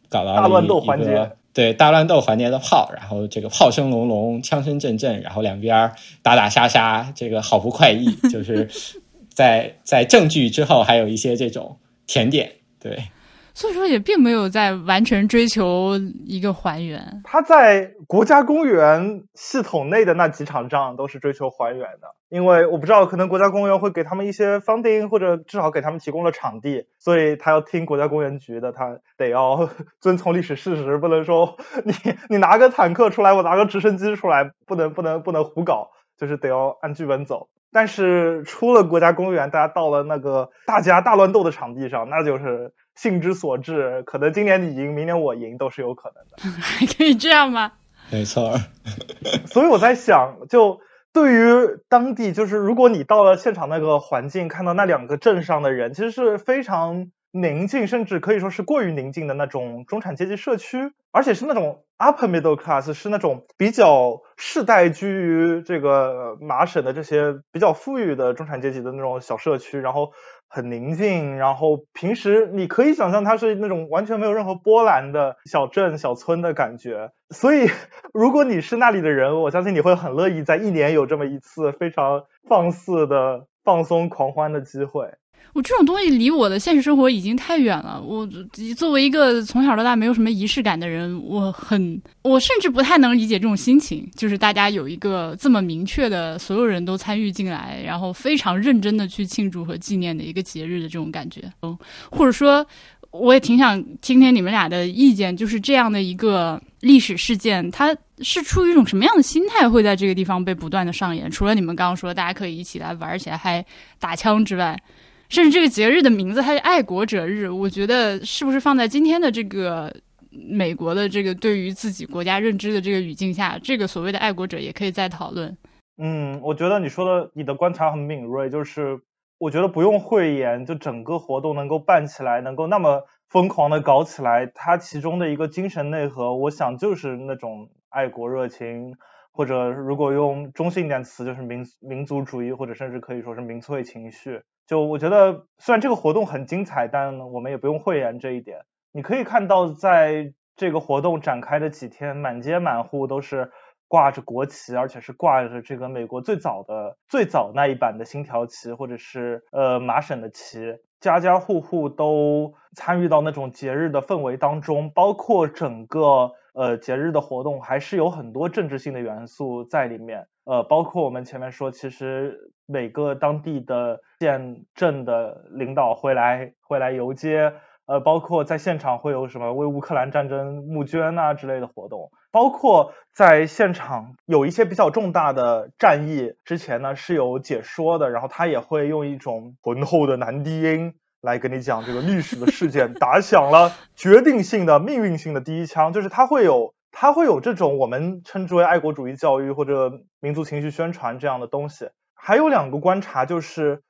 Speaker 3: 搞到了一个。对大乱斗环节的炮，然后这个炮声隆隆，枪声阵阵，然后两边打打杀杀，这个好不快意。就是 (laughs) 在在正剧之后，还有一些这种甜点，对。
Speaker 1: 所以说也并没有在完全追求一个还原。
Speaker 2: 他在国家公园系统内的那几场仗都是追求还原的，因为我不知道，可能国家公园会给他们一些 funding，或者至少给他们提供了场地，所以他要听国家公园局的，他得要遵从历史事实，不能说你你拿个坦克出来，我拿个直升机出来，不能不能不能胡搞，就是得要按剧本走。但是出了国家公园，大家到了那个大家大乱斗的场地上，那就是。性之所至，可能今年你赢，明年我赢都是有可能的。(laughs)
Speaker 1: 还可以这样吗？
Speaker 3: 没错。(laughs)
Speaker 2: 所以我在想，就对于当地，就是如果你到了现场那个环境，看到那两个镇上的人，其实是非常宁静，甚至可以说是过于宁静的那种中产阶级社区，而且是那种 upper middle class，是那种比较世代居于这个麻省的这些比较富裕的中产阶级的那种小社区，然后。很宁静，然后平时你可以想象它是那种完全没有任何波澜的小镇小村的感觉。所以，如果你是那里的人，我相信你会很乐意在一年有这么一次非常放肆的放松狂欢的机会。
Speaker 1: 我这种东西离我的现实生活已经太远了。我作为一个从小到大没有什么仪式感的人，我很，我甚至不太能理解这种心情。就是大家有一个这么明确的，所有人都参与进来，然后非常认真的去庆祝和纪念的一个节日的这种感觉。嗯，或者说，我也挺想听听你们俩的意见。就是这样的一个历史事件，它是出于一种什么样的心态会在这个地方被不断的上演？除了你们刚刚说大家可以一起来玩起来还打枪之外。甚至这个节日的名字还是爱国者日，我觉得是不是放在今天的这个美国的这个对于自己国家认知的这个语境下，这个所谓的爱国者也可以再讨论。
Speaker 2: 嗯，我觉得你说的你的观察很敏锐，就是我觉得不用讳言，就整个活动能够办起来，能够那么疯狂的搞起来，它其中的一个精神内核，我想就是那种爱国热情，或者如果用中性一点词，就是民民族主义，或者甚至可以说是民粹情绪。就我觉得，虽然这个活动很精彩，但我们也不用讳言这一点。你可以看到，在这个活动展开的几天，满街满户都是。挂着国旗，而且是挂着这个美国最早的、最早那一版的星条旗，或者是呃麻省的旗，家家户户都参与到那种节日的氛围当中，包括整个呃节日的活动还是有很多政治性的元素在里面，呃，包括我们前面说，其实每个当地的县镇的领导会来会来游街。呃，包括在现场会有什么为乌克兰战争募捐啊之类的活动，包括在现场有一些比较重大的战役之前呢是有解说的，然后他也会用一种浑厚的男低音来跟你讲这个历史的事件，打响了决定性的命运性的第一枪，就是他会有他会有这种我们称之为爱国主义教育或者民族情绪宣传这样的东西。还有两个观察就是。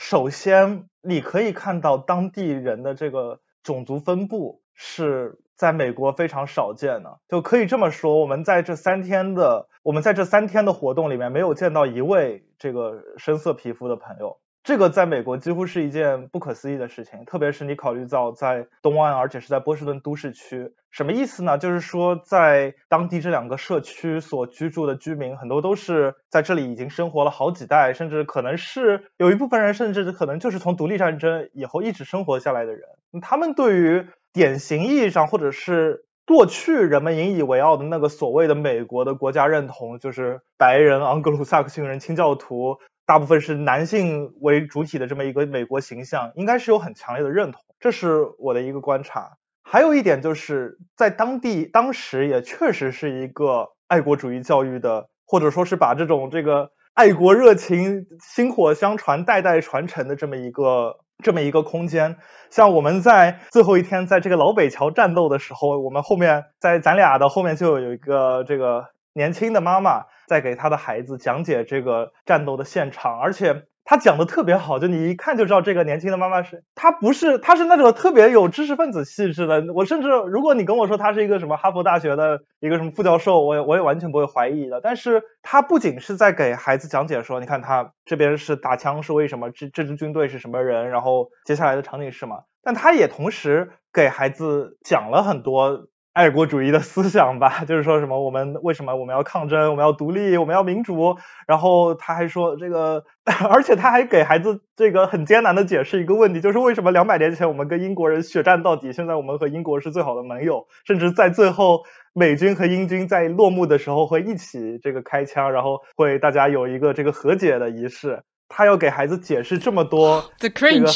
Speaker 2: 首先，你可以看到当地人的这个种族分布是在美国非常少见的，就可以这么说，我们在这三天的我们在这三天的活动里面没有见到一位这个深色皮肤的朋友。这个在美国几乎是一件不可思议的事情，特别是你考虑到在东岸，而且是在波士顿都市区，什么意思呢？就是说在当地这两个社区所居住的居民，很多都是在这里已经生活了好几代，甚至可能是有一部分人，甚至可能就是从独立战争以后一直生活下来的人。他们对于典型意义上，或者是过去人们引以为傲的那个所谓的美国的国家认同，就是白人、盎格鲁撒克逊人、清教徒。大部分是男性为主体的这么一个美国形象，应该是有很强烈的认同，这是我的一个观察。还有一点就是在当地当时也确实是一个爱国主义教育的，或者说是把这种这个爱国热情薪火相传、代代传承的这么一个这么一个空间。像我们在最后一天在这个老北桥战斗的时候，我们后面在咱俩的后面就有一个这个年轻的妈妈。在给他的孩子讲解这个战斗的现场，而且他讲的特别好，就你一看就知道这个年轻的妈妈是，她不是，她是那种特别有知识分子气质的。我甚至如果你跟我说她是一个什么哈佛大学的一个什么副教授，我也我也完全不会怀疑的。但是她不仅是在给孩子讲解说，你看她这边是打枪是为什么，这这支军队是什么人，然后接下来的场景是什么，但她也同时给孩子讲了很多。爱国主义的思想吧，(laughs) 就是说什么我们为什么我们要抗争，我们要独立，我们要民主。然后他还说这个，(laughs) 而且他还给孩子这个很艰难的解释一个问题，就是为什么两百年前我们跟英国人血战到底，现在我们和英国是最好的盟友，甚至在最后美军和英军在落幕的时候会一起这个开枪，然后会大家有一个这个和解的仪式。他要给孩子解释这么多，(laughs)
Speaker 1: 这个，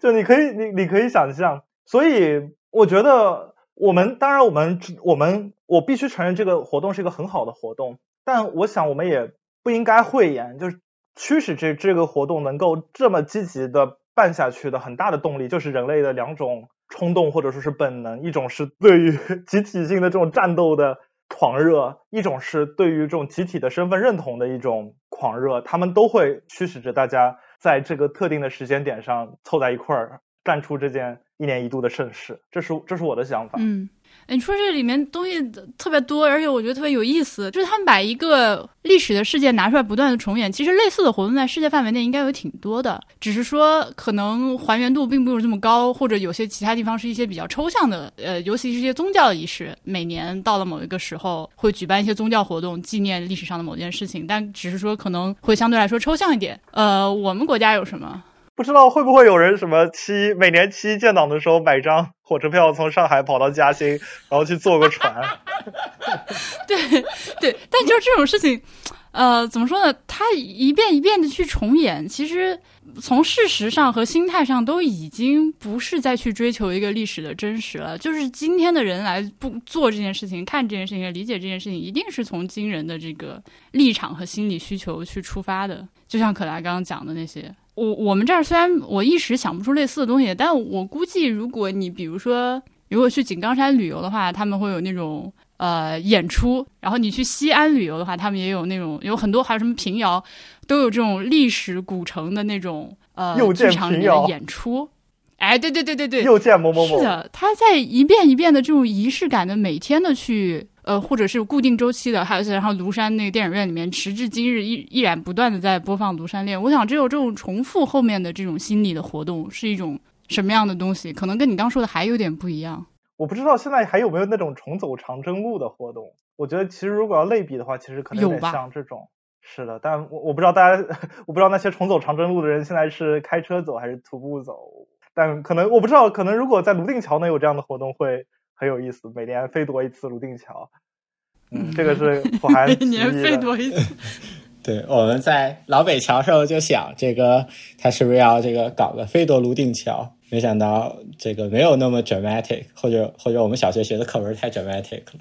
Speaker 2: 就你可以你你可以想象，所以我觉得。我们当然，我们我们我必须承认，这个活动是一个很好的活动。但我想，我们也不应该讳言，就是驱使这这个活动能够这么积极的办下去的很大的动力，就是人类的两种冲动或者说是本能：一种是对于 (laughs) 集体性的这种战斗的狂热，一种是对于这种集体的身份认同的一种狂热。他们都会驱使着大家在这个特定的时间点上凑在一块儿，干出这件。一年一度的盛事，这是这是我的想法。
Speaker 1: 嗯，你说这里面东西特别多，而且我觉得特别有意思，就是他们把一个历史的事件拿出来不断的重演。其实类似的活动在世界范围内应该有挺多的，只是说可能还原度并不是这么高，或者有些其他地方是一些比较抽象的，呃，尤其是一些宗教仪式，每年到了某一个时候会举办一些宗教活动，纪念历史上的某件事情，但只是说可能会相对来说抽象一点。呃，我们国家有什么？
Speaker 2: 不知道会不会有人什么七每年七建党的时候买张火车票从上海跑到嘉兴，然后去坐个船。(laughs)
Speaker 1: 对对，但就是这种事情，呃，怎么说呢？他一遍一遍的去重演，其实从事实上和心态上都已经不是再去追求一个历史的真实了。就是今天的人来不做这件事情，看这件事情，理解这件事情，一定是从今人的这个立场和心理需求去出发的。就像可达刚刚讲的那些。我我们这儿虽然我一时想不出类似的东西，但我估计如果你比如说如果去井冈山旅游的话，他们会有那种呃演出。然后你去西安旅游的话，他们也有那种有很多，还有什么平遥，都有这种历史古城的那种呃剧场里的演出。哎，对对对对对，
Speaker 2: 又见某某某。
Speaker 1: 是的，他在一遍一遍的这种仪式感的每天的去。呃，或者是固定周期的，还有然后庐山那个电影院里面，时至今日依依然不断的在播放《庐山恋》。我想，只有这种重复后面的这种心理的活动，是一种什么样的东西？可能跟你刚说的还有点不一样。
Speaker 2: 我不知道现在还有没有那种重走长征路的活动。我觉得其实如果要类比的话，其实可能有点像这种。是的，但我我不知道大家，我不知道那些重走长征路的人现在是开车走还是徒步走。但可能我不知道，可能如果在泸定桥能有这样的活动会。很有意思，每年飞夺一次泸定桥，嗯，这个是我还 (laughs)
Speaker 1: 每年飞夺一次。(laughs)
Speaker 3: 对，我们在老北桥时候就想，这个他是不是要这个搞个飞夺泸定桥？没想到这个没有那么 dramatic，或者或者我们小学学的课文太 dramatic 了。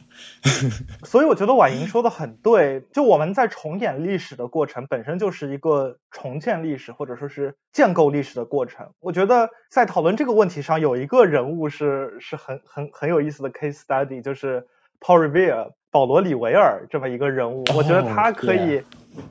Speaker 3: (laughs)
Speaker 2: 所以我觉得婉莹说的很对，就我们在重演历史的过程本身就是一个重建历史或者说是建构历史的过程。我觉得在讨论这个问题上，有一个人物是是很很很有意思的 case study，就是 Paul Revere 保罗里维尔这么一个人物。我觉得他可以，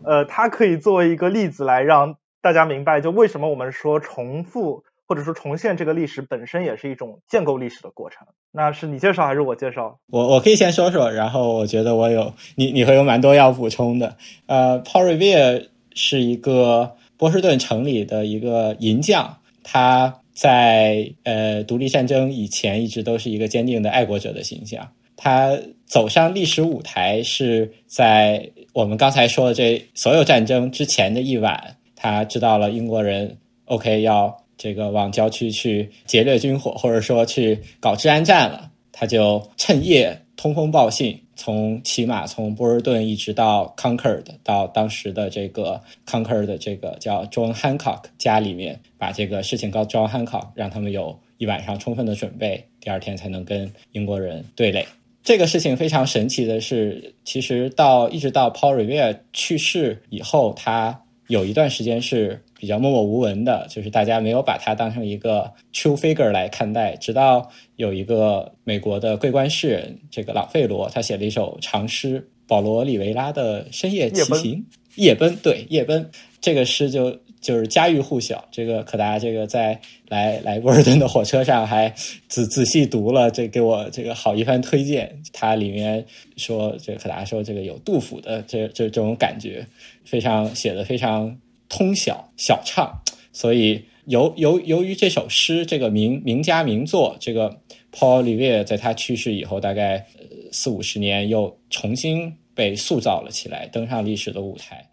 Speaker 2: 呃，他可以作为一个例子来让大家明白，就为什么我们说重复。或者说重现这个历史本身也是一种建构历史的过程。那是你介绍还是我介绍？
Speaker 3: 我我可以先说说，然后我觉得我有你你会有蛮多要补充的。呃，Paul Revere 是一个波士顿城里的一个银匠，他在呃独立战争以前一直都是一个坚定的爱国者的形象。他走上历史舞台是在我们刚才说的这所有战争之前的一晚，他知道了英国人 OK 要。这个往郊区去劫掠军火，或者说去搞治安战了，他就趁夜通风报信，从骑马从波士顿一直到 Concord，到当时的这个 Concord 的这个叫 John Hancock 家里面，把这个事情告 John Hancock，让他们有一晚上充分的准备，第二天才能跟英国人对垒。这个事情非常神奇的是，其实到一直到 Paul Revere 去世以后，他有一段时间是。比较默默无闻的，就是大家没有把它当成一个 true figure 来看待。直到有一个美国的桂冠诗人，这个朗费罗，他写了一首长诗《保罗·里维拉的深夜骑行》，夜奔，对，夜奔。这个诗就就是家喻户晓。这个可达，这个在来来波尔顿的火车上还仔仔细读了，这给我这个好一番推荐。它里面说，这个可达说，这个有杜甫的这这这种感觉，非常写的非常。通晓小畅，所以由由由于这首诗这个名名家名作，这个 Paul Revere 在他去世以后，大概四五十年又重新被塑造了起来，登上历史的舞台。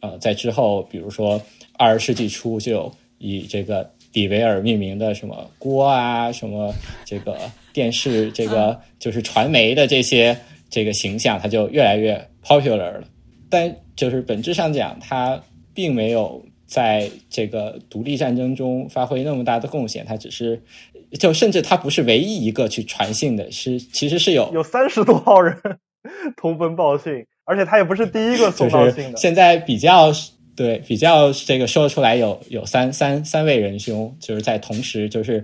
Speaker 3: 呃，在之后，比如说二十世纪初，就有以这个底维尔命名的什么锅啊，什么这个电视，这个就是传媒的这些这个形象，它就越来越 popular 了。但就是本质上讲，它并没有在这个独立战争中发挥那么大的贡献，它只是，就甚至他不是唯一一个去传信的，是其实是有
Speaker 2: 有三十多号人 (laughs) 通风报信，而且他也不是第一个送到信的。
Speaker 3: 现在比较对比较这个说出来有有三三三位仁兄，就是在同时就是，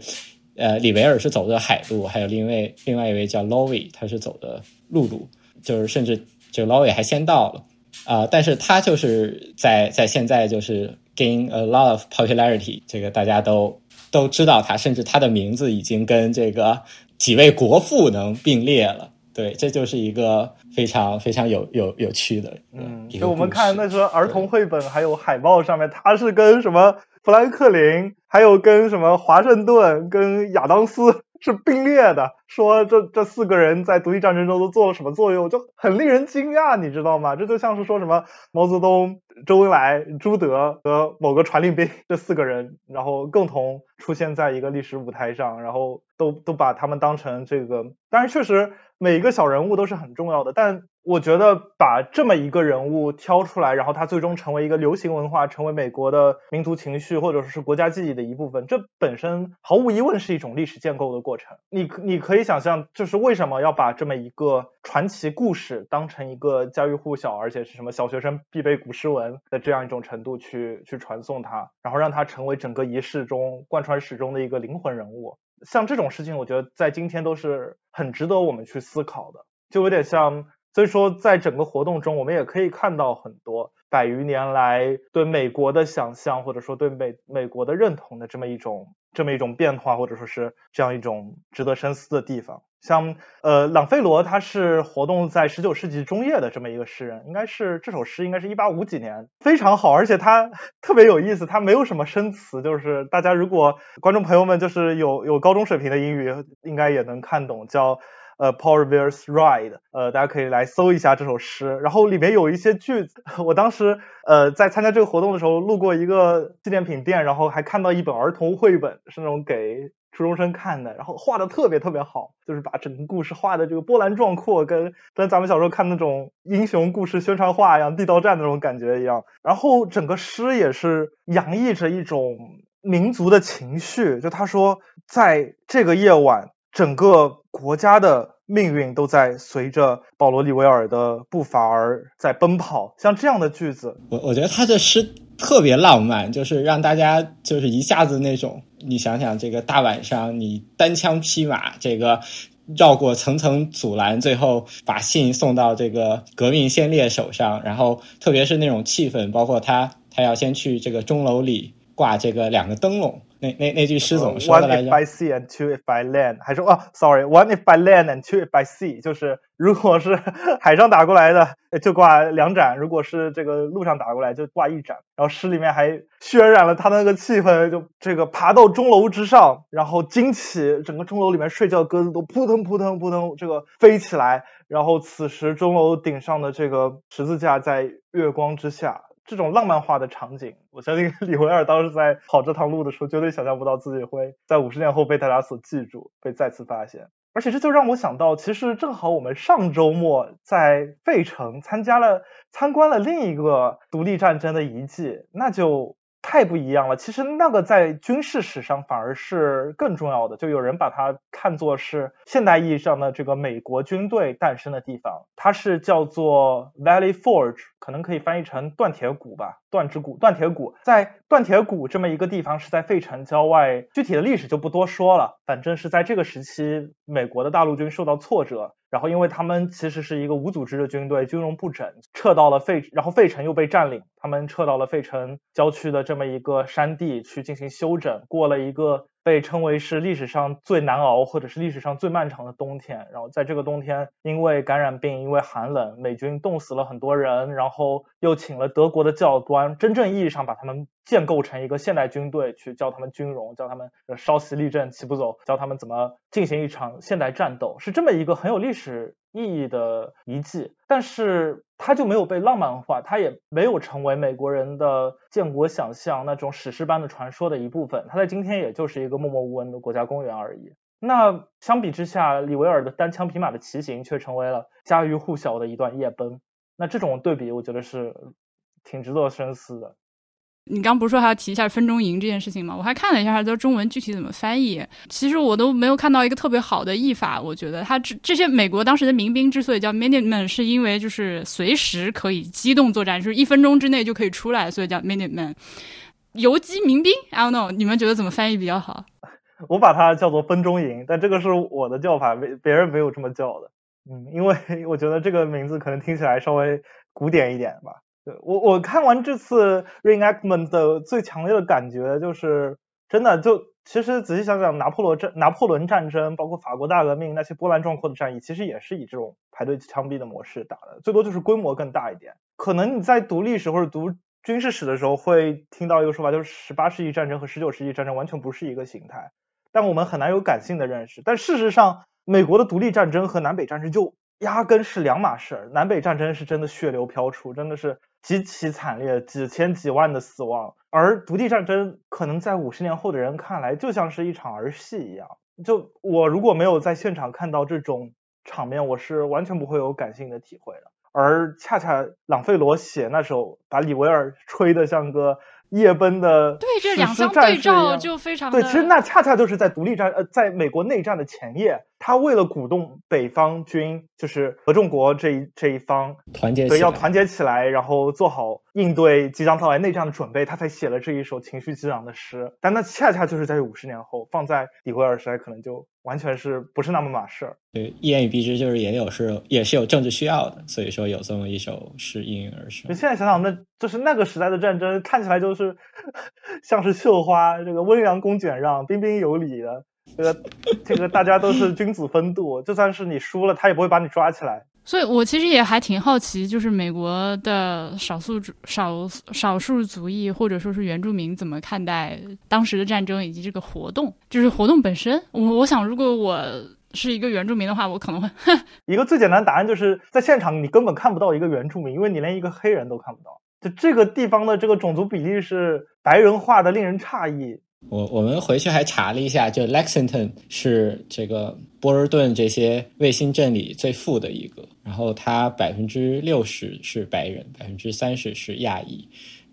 Speaker 3: 呃，李维尔是走的海路，还有另一位另外一位叫 Lowy，他是走的陆路，就是甚至这个 Lowy 还先到了。啊，但是他就是在在现在就是 gain a lot of popularity，这个大家都都知道他，甚至他的名字已经跟这个几位国父能并列了。对，这就是一个非常非常有有有趣的，嗯，
Speaker 2: 就我们看那时候儿童绘本还有海报上面，他是跟什么富兰克林，还有跟什么华盛顿，跟亚当斯。是并列的，说这这四个人在独立战争中都做了什么作用，就很令人惊讶，你知道吗？这就像是说什么毛泽东、周恩来、朱德和某个传令兵这四个人，然后共同出现在一个历史舞台上，然后都都把他们当成这个，当然确实每一个小人物都是很重要的，但。我觉得把这么一个人物挑出来，然后他最终成为一个流行文化，成为美国的民族情绪或者说是国家记忆的一部分，这本身毫无疑问是一种历史建构的过程。你你可以想象，就是为什么要把这么一个传奇故事当成一个家喻户晓，而且是什么小学生必背古诗文的这样一种程度去去传送它，然后让它成为整个仪式中贯穿始终的一个灵魂人物。像这种事情，我觉得在今天都是很值得我们去思考的。就有点像。所以说，在整个活动中，我们也可以看到很多百余年来对美国的想象，或者说对美美国的认同的这么一种这么一种变化，或者说是这样一种值得深思的地方。像呃，朗费罗他是活动在十九世纪中叶的这么一个诗人，应该是这首诗应该是一八五几年，非常好，而且他特别有意思，他没有什么生词，就是大家如果观众朋友们就是有有高中水平的英语，应该也能看懂，叫。呃，Paul Revere's Ride，呃，大家可以来搜一下这首诗，然后里面有一些句子，(laughs) 我当时呃在参加这个活动的时候，路过一个纪念品店，然后还看到一本儿童绘本，是那种给初中生看的，然后画的特别特别好，就是把整个故事画的这个波澜壮阔，跟跟咱们小时候看那种英雄故事宣传画一样，地道战那种感觉一样，然后整个诗也是洋溢着一种民族的情绪，就他说在这个夜晚。整个国家的命运都在随着保罗·里维尔的步伐而在奔跑，像这样的句子，
Speaker 3: 我我觉得他的诗特别浪漫，就是让大家就是一下子那种，你想想这个大晚上，你单枪匹马，这个绕过层层阻拦，最后把信送到这个革命先烈手上，然后特别是那种气氛，包括他他要先去这个钟楼里挂这个两个灯笼。那那那句诗怎么说的来着
Speaker 2: ？One if by sea and two if by land，还说啊，sorry，one if by land and two if by sea，就是如果是 (laughs) 海上打过来的就挂两盏，如果是这个路上打过来就挂一盏。然后诗里面还渲染了他那个气氛，就这个爬到钟楼之上，然后惊起整个钟楼里面睡觉鸽子都扑腾扑腾扑腾这个飞起来，然后此时钟楼顶上的这个十字架在月光之下。这种浪漫化的场景，我相信李维尔当时在跑这趟路的时候，绝对想象不到自己会在五十年后被大家所记住，被再次发现。而且这就让我想到，其实正好我们上周末在费城参加了参观了另一个独立战争的遗迹，那就。太不一样了，其实那个在军事史上反而是更重要的，就有人把它看作是现代意义上的这个美国军队诞生的地方，它是叫做 Valley Forge，可能可以翻译成断铁谷吧，断指谷、断铁谷，在断铁谷这么一个地方是在费城郊外，具体的历史就不多说了，反正是在这个时期，美国的大陆军受到挫折。然后，因为他们其实是一个无组织的军队，军容不整，撤到了费，然后费城又被占领，他们撤到了费城郊区的这么一个山地去进行休整，过了一个。被称为是历史上最难熬，或者是历史上最漫长的冬天。然后在这个冬天，因为感染病，因为寒冷，美军冻死了很多人。然后又请了德国的教官，真正意义上把他们建构成一个现代军队，去教他们军容，教他们稍息立正，齐步走，教他们怎么进行一场现代战斗，是这么一个很有历史。意义的遗迹，但是它就没有被浪漫化，它也没有成为美国人的建国想象那种史诗般的传说的一部分。它在今天也就是一个默默无闻的国家公园而已。那相比之下，李维尔的单枪匹马的骑行却成为了家喻户晓的一段夜奔。那这种对比，我觉得是挺值得深思的。
Speaker 1: 你刚不是说还要提一下分钟营这件事情吗？我还看了一下它的中文具体怎么翻译。其实我都没有看到一个特别好的译法。我觉得它这这些美国当时的民兵之所以叫 Minutemen，是因为就是随时可以机动作战，就是一分钟之内就可以出来，所以叫 Minutemen。游击民兵，I don't know，你们觉得怎么翻译比较好？(laughs)
Speaker 2: 我把它叫做分钟营，但这个是我的叫法，别别人没有这么叫的。嗯，因为 (laughs) 我觉得这个名字可能听起来稍微古典一点吧。对我我看完这次 reenactment 的最强烈的感觉就是，真的就其实仔细想想，拿破仑战拿破仑战争，包括法国大革命那些波澜壮阔的战役，其实也是以这种排队枪毙的模式打的，最多就是规模更大一点。可能你在读历史或者读军事史的时候，会听到一个说法，就是十八世纪战争和十九世纪战争完全不是一个形态，但我们很难有感性的认识。但事实上，美国的独立战争和南北战争就压根是两码事儿，南北战争是真的血流飘出，真的是。极其惨烈，几千几万的死亡，而独立战争可能在五十年后的人看来就像是一场儿戏一样。就我如果没有在现场看到这种场面，我是完全不会有感性的体会的。而恰恰朗费罗写那首，把李维尔吹得像个。夜奔的
Speaker 1: 对，这两相对照就非常
Speaker 2: 对。其实那恰恰就是在独立战呃，在美国内战的前夜，他为了鼓动北方军，就是合众国这一这一方
Speaker 3: 团结，
Speaker 2: 对，要团结起来，然后做好应对即将到来内战的准备，他才写了这一首情绪激昂的诗。但那恰恰就是在五十年后，放在李维尔时代，可能就完全是不是那么码事儿。
Speaker 3: 对，一言以蔽之，就是也有是也是有政治需要的，所以说有这么一首诗应运而生。
Speaker 2: 现在想想，那就是那个时代的战争，看起来就是 (laughs) 像是绣花，这个温良恭俭让、彬彬有礼的，这个这个大家都是君子风度，就算是你输了，他也不会把你抓起来。
Speaker 1: 所以，我其实也还挺好奇，就是美国的少数族、少少数族裔或者说是原住民怎么看待当时的战争以及这个活动，就是活动本身。我我想，如果我是一个原住民的话，我可能会 (laughs)
Speaker 2: 一个最简单的答案就是在现场你根本看不到一个原住民，因为你连一个黑人都看不到。就这个地方的这个种族比例是白人化的，令人诧异。
Speaker 3: 我我们回去还查了一下，就 Lexington 是这个波尔顿这些卫星镇里最富的一个，然后它百分之六十是白人，百分之三十是亚裔，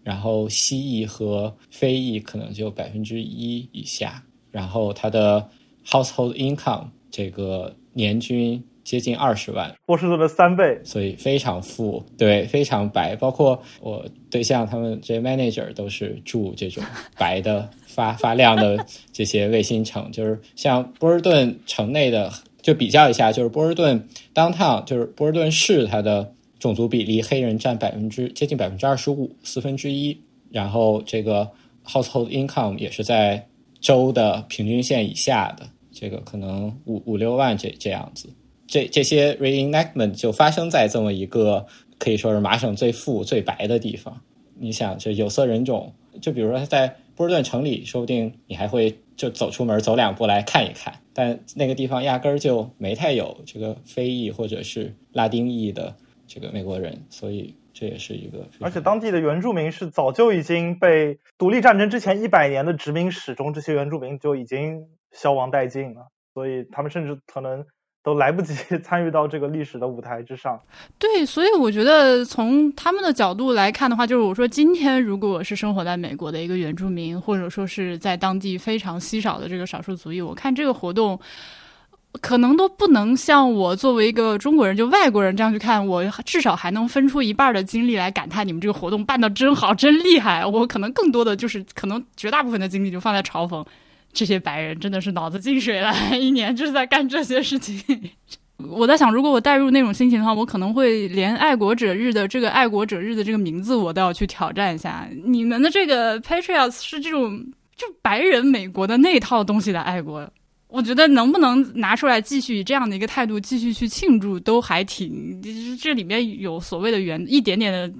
Speaker 3: 然后西裔和非裔可能就百分之一以下，然后它的 household income 这个年均。接近二十万，
Speaker 2: 波士顿的三倍，
Speaker 3: 所以非常富，对，非常白。包括我对象他们这些 manager 都是住这种白的发发亮的这些卫星城，就是像波士顿城内的，就比较一下，就是波士顿 downtown，就是波士顿市，它的种族比例黑人占百分之接近百分之二十五，四分之一。然后这个 household income 也是在州的平均线以下的，这个可能五五六万这这样子。这这些 reenactment 就发生在这么一个可以说是麻省最富最白的地方。你想，这有色人种，就比如说在波士顿城里，说不定你还会就走出门走两步来看一看。但那个地方压根儿就没太有这个非裔或者是拉丁裔的这个美国人，所以这也是一个。
Speaker 2: 而且当地的原住民是早就已经被独立战争之前一百年的殖民史中，这些原住民就已经消亡殆尽了，所以他们甚至可能。都来不及 (laughs) 参与到这个历史的舞台之上。
Speaker 1: 对，所以我觉得从他们的角度来看的话，就是我说今天如果我是生活在美国的一个原住民，或者说是在当地非常稀少的这个少数族裔，我看这个活动可能都不能像我作为一个中国人，就外国人这样去看，我至少还能分出一半的精力来感叹你们这个活动办的真好，真厉害。我可能更多的就是可能绝大部分的精力就放在嘲讽。这些白人真的是脑子进水了，一年就是在干这些事情。(laughs) 我在想，如果我带入那种心情的话，我可能会连爱国者日的这个爱国者日的这个名字，我都要去挑战一下。你们的这个 Patriots 是这种就白人美国的那套东西的爱国，我觉得能不能拿出来继续以这样的一个态度继续去庆祝，都还挺这里面有所谓的原一点点的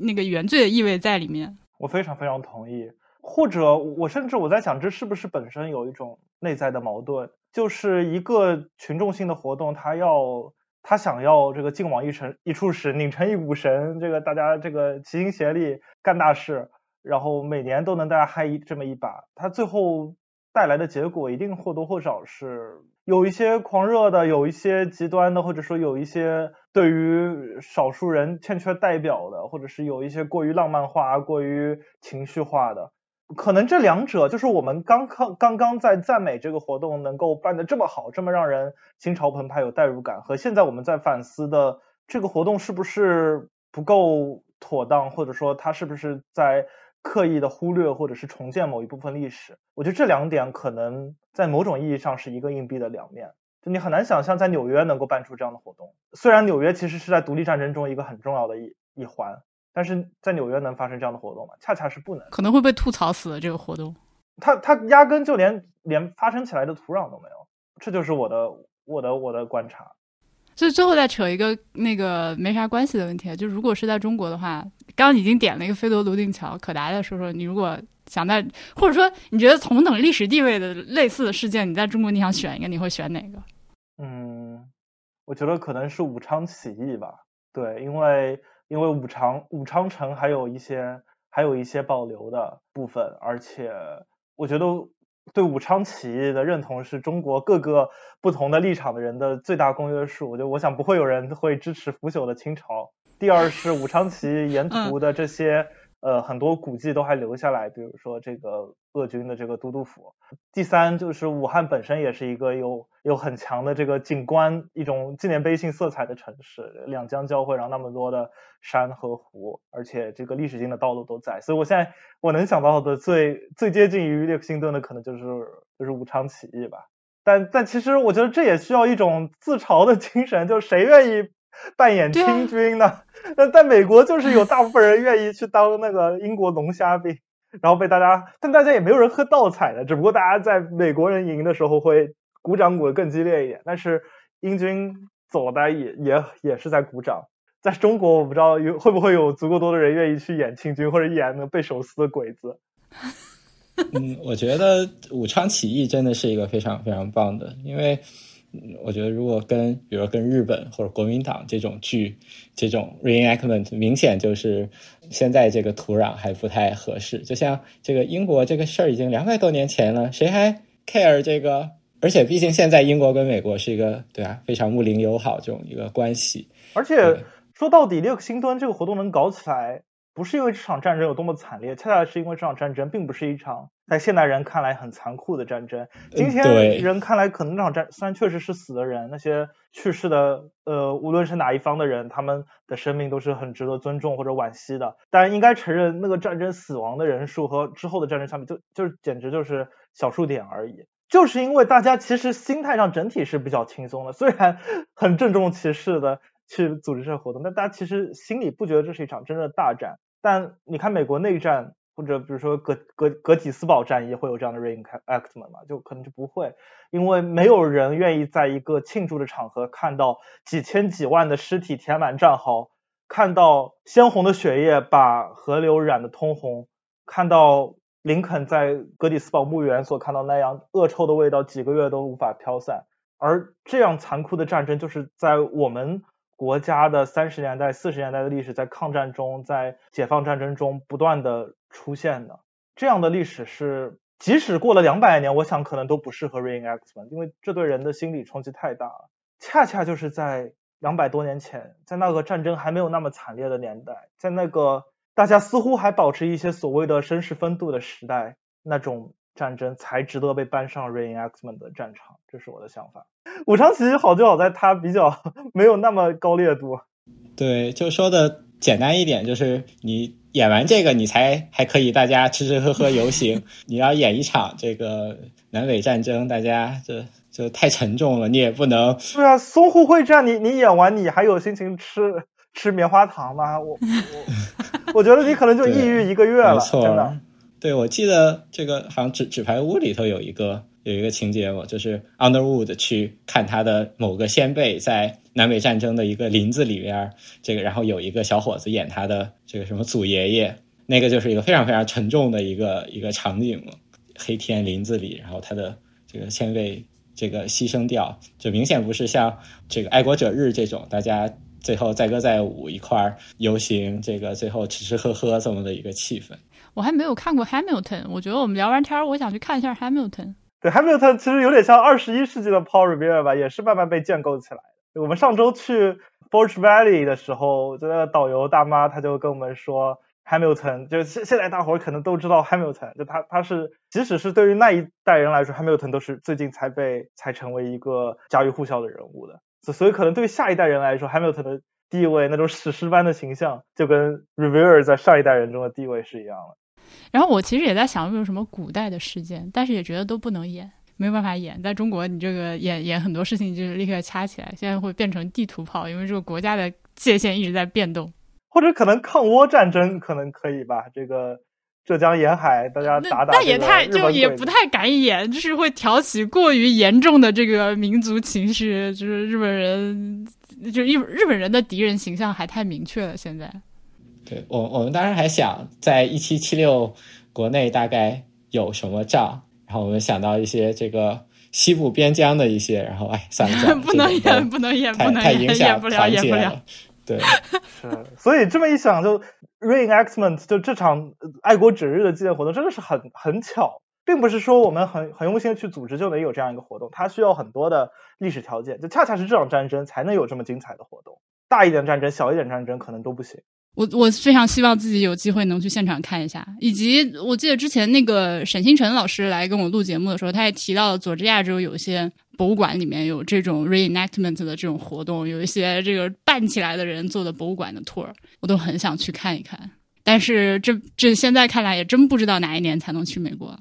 Speaker 1: 那个原罪的意味在里面。
Speaker 2: 我非常非常同意。或者我甚至我在想，这是不是本身有一种内在的矛盾？就是一个群众性的活动，他要他想要这个劲往一成一处使，拧成一股绳，这个大家这个齐心协力干大事，然后每年都能大家嗨一这么一把，他最后带来的结果一定或多或少是有一些狂热的，有一些极端的，或者说有一些对于少数人欠缺代表的，或者是有一些过于浪漫化、过于情绪化的。可能这两者就是我们刚刚刚刚在赞美这个活动能够办得这么好，这么让人心潮澎湃、有代入感，和现在我们在反思的这个活动是不是不够妥当，或者说它是不是在刻意的忽略或者是重建某一部分历史？我觉得这两点可能在某种意义上是一个硬币的两面。就你很难想象在纽约能够办出这样的活动，虽然纽约其实是在独立战争中一个很重要的一一环。但是在纽约能发生这样的活动吗？恰恰是不能，
Speaker 1: 可能会被吐槽死的这个活动。
Speaker 2: 它它压根就连连发生起来的土壤都没有，这就是我的我的我的观察。
Speaker 1: 所以最后再扯一个那个没啥关系的问题，就如果是在中国的话，刚刚已经点了一个飞罗泸定桥，可达的说说，你如果想在或者说你觉得同等历史地位的类似的事件，你在中国你想选一个，你会选哪个？
Speaker 2: 嗯，我觉得可能是武昌起义吧。对，因为。因为武昌武昌城还有一些还有一些保留的部分，而且我觉得对武昌起义的认同是中国各个不同的立场的人的最大公约数。我觉得我想不会有人会支持腐朽的清朝。第二是武昌起义沿途的这些。呃，很多古迹都还留下来，比如说这个鄂军的这个都督府。第三就是武汉本身也是一个有有很强的这个景观，一种纪念碑性色彩的城市，两江交汇，然后那么多的山和湖，而且这个历史性的道路都在。所以我现在我能想到的最最接近于列克星顿的，可能就是就是武昌起义吧。但但其实我觉得这也需要一种自嘲的精神，就是谁愿意扮演清军呢？(laughs) 那在美国就是有大部分人愿意去当那个英国龙虾兵，然后被大家，但大家也没有人喝倒彩的，只不过大家在美国人赢的时候会鼓掌鼓得更激烈一点，但是英军走的也也也是在鼓掌。在中国，我不知道有会不会有足够多的人愿意去演清军或者演那被手撕的鬼子。(laughs)
Speaker 3: 嗯，我觉得武昌起义真的是一个非常非常棒的，因为我觉得如果跟比如跟日本或者国民党这种剧这种 reenactment，明显就是现在这个土壤还不太合适。就像这个英国这个事儿已经两百多年前了，谁还 care 这个？而且毕竟现在英国跟美国是一个对啊非常睦邻友好这种一个关系，
Speaker 2: 而且。说到底，六个星端这个活动能搞起来，不是因为这场战争有多么惨烈，恰恰是因为这场战争并不是一场在现代人看来很残酷的战争。今天人看来，可能这场战虽然确实是死的人，那些去世的，呃，无论是哪一方的人，他们的生命都是很值得尊重或者惋惜的。但应该承认，那个战争死亡的人数和之后的战争相比，就就简直就是小数点而已。就是因为大家其实心态上整体是比较轻松的，虽然 (laughs) 很郑重其事的。去组织这个活动，但大家其实心里不觉得这是一场真正的大战。但你看美国内战，或者比如说格格格底斯堡战役，会有这样的 reenactment 吗？就可能就不会，因为没有人愿意在一个庆祝的场合看到几千几万的尸体填满战壕，看到鲜红的血液把河流染得通红，看到林肯在格底斯堡墓园所看到那样恶臭的味道，几个月都无法飘散。而这样残酷的战争，就是在我们。国家的三十年代、四十年代的历史，在抗战中、在解放战争中不断的出现的，这样的历史是，即使过了两百年，我想可能都不适合 reenact 吧因为这对人的心理冲击太大了。恰恰就是在两百多年前，在那个战争还没有那么惨烈的年代，在那个大家似乎还保持一些所谓的绅士风度的时代，那种。战争才值得被搬上 reenactment 的战场，这是我的想法。武昌起义好就好在它比较 (laughs) 没有那么高烈度。
Speaker 3: 对，就说的简单一点，就是你演完这个，你才还可以大家吃吃喝喝游行。(laughs) 你要演一场这个南北战争，大家这就太沉重了，你也不能。
Speaker 2: 对啊，淞沪会战，你你演完，你还有心情吃 (laughs) 吃棉花糖吗？我我我觉得你可能就抑郁一个月了，真的。
Speaker 3: 对，我记得这个好像纸纸牌屋里头有一个有一个情节嘛，就是 Underwood 去看他的某个先辈在南北战争的一个林子里边，这个然后有一个小伙子演他的这个什么祖爷爷，那个就是一个非常非常沉重的一个一个场景嘛，黑天林子里，然后他的这个先辈这个牺牲掉，就明显不是像这个爱国者日这种大家最后载歌载舞一块儿游行，这个最后吃吃喝喝这么的一个气氛。
Speaker 1: 我还没有看过 Hamilton，我觉得我们聊完天儿，我想去看一下 Hamilton。
Speaker 2: 对，Hamilton 其实有点像二十一世纪的 Paul Revere 吧，也是慢慢被建构起来。我们上周去 Forge Valley 的时候，这个导游大妈她就跟我们说，Hamilton 就是现现在大伙儿可能都知道 Hamilton，就他他是即使是对于那一代人来说，Hamilton 都是最近才被才成为一个家喻户晓的人物的。所所以可能对于下一代人来说，Hamilton 的地位那种史诗般的形象，就跟 Revere 在上一代人中的地位是一样的。
Speaker 1: 然后我其实也在想有没有什么古代的事件，但是也觉得都不能演，没有办法演。在中国，你这个演演很多事情就是立刻掐起来，现在会变成地图炮，因为这个国家的界限一直在变动。
Speaker 2: 或者可能抗倭战争可能可以吧？这个浙江沿海大家打打，
Speaker 1: 那也太就也不太敢演，就是会挑起过于严重的这个民族情绪，就是日本人就日日本人的敌人形象还太明确了，现在。
Speaker 3: 对我，我们当时还想在一七七六国内大概有什么仗，然后我们想到一些这个西部边疆的一些，然后哎，算了，(laughs)
Speaker 1: 不能演，不能演，不能
Speaker 3: 太影响
Speaker 1: 团结
Speaker 3: 了。对，
Speaker 2: 是，所以这么一想，就 reenactment 就这场爱国指日的纪念活动真的是很很巧，并不是说我们很很用心去组织就能有这样一个活动，它需要很多的历史条件，就恰恰是这场战争才能有这么精彩的活动，大一点战争、小一点战争可能都不行。
Speaker 1: 我我非常希望自己有机会能去现场看一下，以及我记得之前那个沈星辰老师来跟我录节目的时候，他也提到佐治亚州有一些博物馆里面有这种 reenactment 的这种活动，有一些这个办起来的人做的博物馆的 tour，我都很想去看一看。但是这这现在看来也真不知道哪一年才能去美国。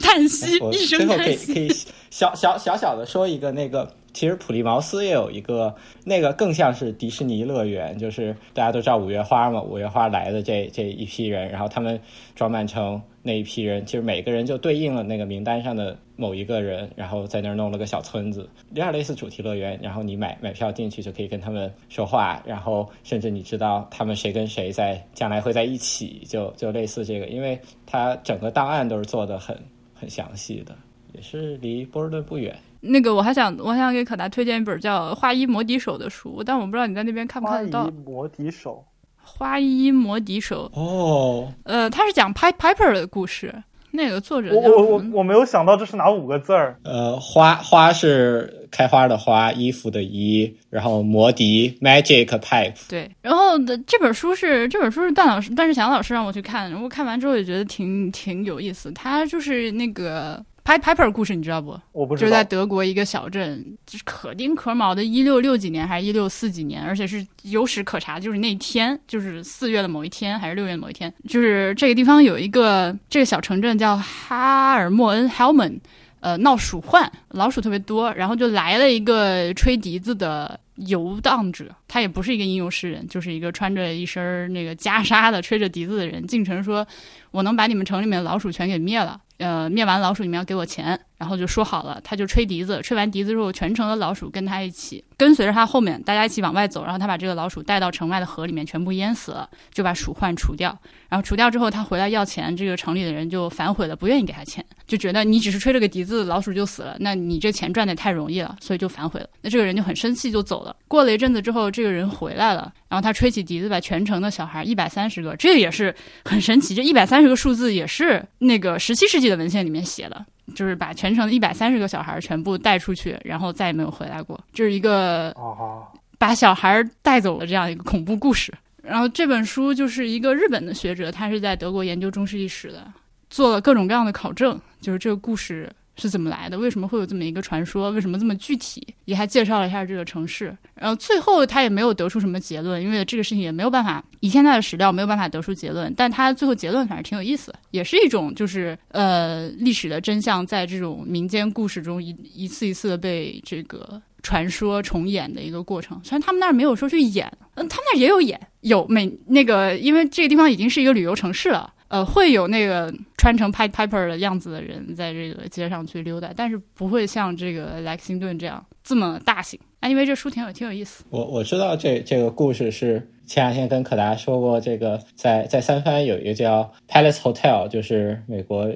Speaker 1: 叹息一声
Speaker 3: 最后可。以可以小小小小的说一个那个，其实普利茅斯也有一个那个更像是迪士尼乐园，就是大家都知道五月花嘛，五月花来的这这一批人，然后他们装扮成那一批人，其实每个人就对应了那个名单上的某一个人，然后在那儿弄了个小村子，有点类似主题乐园，然后你买买票进去就可以跟他们说话，然后甚至你知道他们谁跟谁在将来会在一起，就就类似这个，因为它整个档案都是做的很很详细的。也是离波士顿不远。
Speaker 1: 那个我还想我还想给可达推荐一本叫《画衣魔笛手》的书，但我不知道你在那边看不看得到
Speaker 2: 衣。魔笛手，
Speaker 1: 花衣魔笛手，
Speaker 3: 哦，
Speaker 1: 呃，他是讲 Pipe Piper 的故事。那个作者
Speaker 2: 我
Speaker 1: 叫
Speaker 2: 我我我没有想到这是哪五个字儿。
Speaker 3: 呃，花花是开花的花，衣服的衣，然后魔笛 magic pipe。
Speaker 1: 对，然后的这本书是这本书是段老师段志祥老师让我去看，然后看完之后也觉得挺挺有意思。他就是那个 Piper 故事，你知道不？
Speaker 2: 我不知道
Speaker 1: 就是在。德国一个小镇，就是可丁可卯的，一六六几年还是一六四几年，而且是有史可查，就是那天，就是四月的某一天还是六月的某一天，就是这个地方有一个这个小城镇叫哈尔默恩 （Helmand），呃，闹鼠患，老鼠特别多，然后就来了一个吹笛子的游荡者，他也不是一个吟游诗人，就是一个穿着一身那个袈裟的吹着笛子的人，进城说：“我能把你们城里面的老鼠全给灭了。”呃，灭完老鼠你们要给我钱，然后就说好了，他就吹笛子，吹完笛子之后，全城的老鼠跟他一起跟随着他后面，大家一起往外走，然后他把这个老鼠带到城外的河里面，全部淹死了，就把鼠患除掉。然后除掉之后，他回来要钱，这个城里的人就反悔了，不愿意给他钱，就觉得你只是吹了个笛子，老鼠就死了，那你这钱赚的太容易了，所以就反悔了。那这个人就很生气，就走了。过了一阵子之后，这个人回来了，然后他吹起笛子，把全城的小孩一百三十个，这个也是很神奇，这一百三十个数字也是那个十七世纪的文献里面写的。就是把全城的一百三十个小孩全部带出去，然后再也没有回来过。这是一个
Speaker 2: 哦，
Speaker 1: 把小孩带走了这样一个恐怖故事。然后这本书就是一个日本的学者，他是在德国研究中世纪史的，做了各种各样的考证，就是这个故事是怎么来的，为什么会有这么一个传说，为什么这么具体，也还介绍了一下这个城市。然后最后他也没有得出什么结论，因为这个事情也没有办法以现在的史料没有办法得出结论。但他最后结论反正挺有意思，也是一种就是呃历史的真相在这种民间故事中一一次一次的被这个。传说重演的一个过程，虽然他们那儿没有说去演，嗯，他们那儿也有演，有每那个，因为这个地方已经是一个旅游城市了，呃，会有那个穿成 Pipe Piper 的样子的人在这个街上去溜达，但是不会像这个莱克星顿这样这么大型。啊，因为这书挺有挺有意思。
Speaker 3: 我我知道这这个故事是前两天跟可达说过，这个在在三藩有一个叫 Palace Hotel，就是美国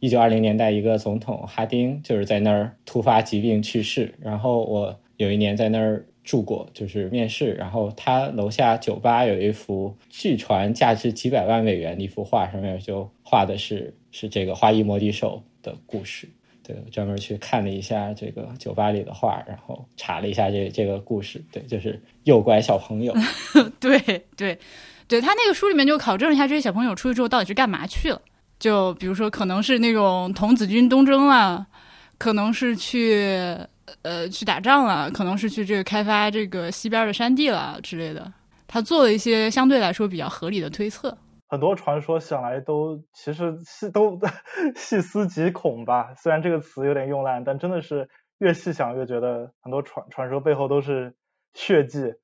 Speaker 3: 一九二零年代一个总统哈丁就是在那儿突发疾病去世，然后我有一年在那儿住过，就是面试，然后他楼下酒吧有一幅据传价值几百万美元的一幅画，上面就画的是是这个花衣魔笛手的故事。对，专门去看了一下这个酒吧里的画，然后查了一下这这个故事。对，就是诱拐小朋友。(laughs)
Speaker 1: 对对对，他那个书里面就考证了一下这些小朋友出去之后到底是干嘛去了。就比如说，可能是那种童子军东征啦，可能是去呃去打仗了，可能是去这个开发这个西边的山地了之类的。他做了一些相对来说比较合理的推测。
Speaker 2: 很多传说想来都其实细都 (laughs) 细思极恐吧。虽然这个词有点用烂，但真的是越细想越觉得很多传传说背后都是血迹。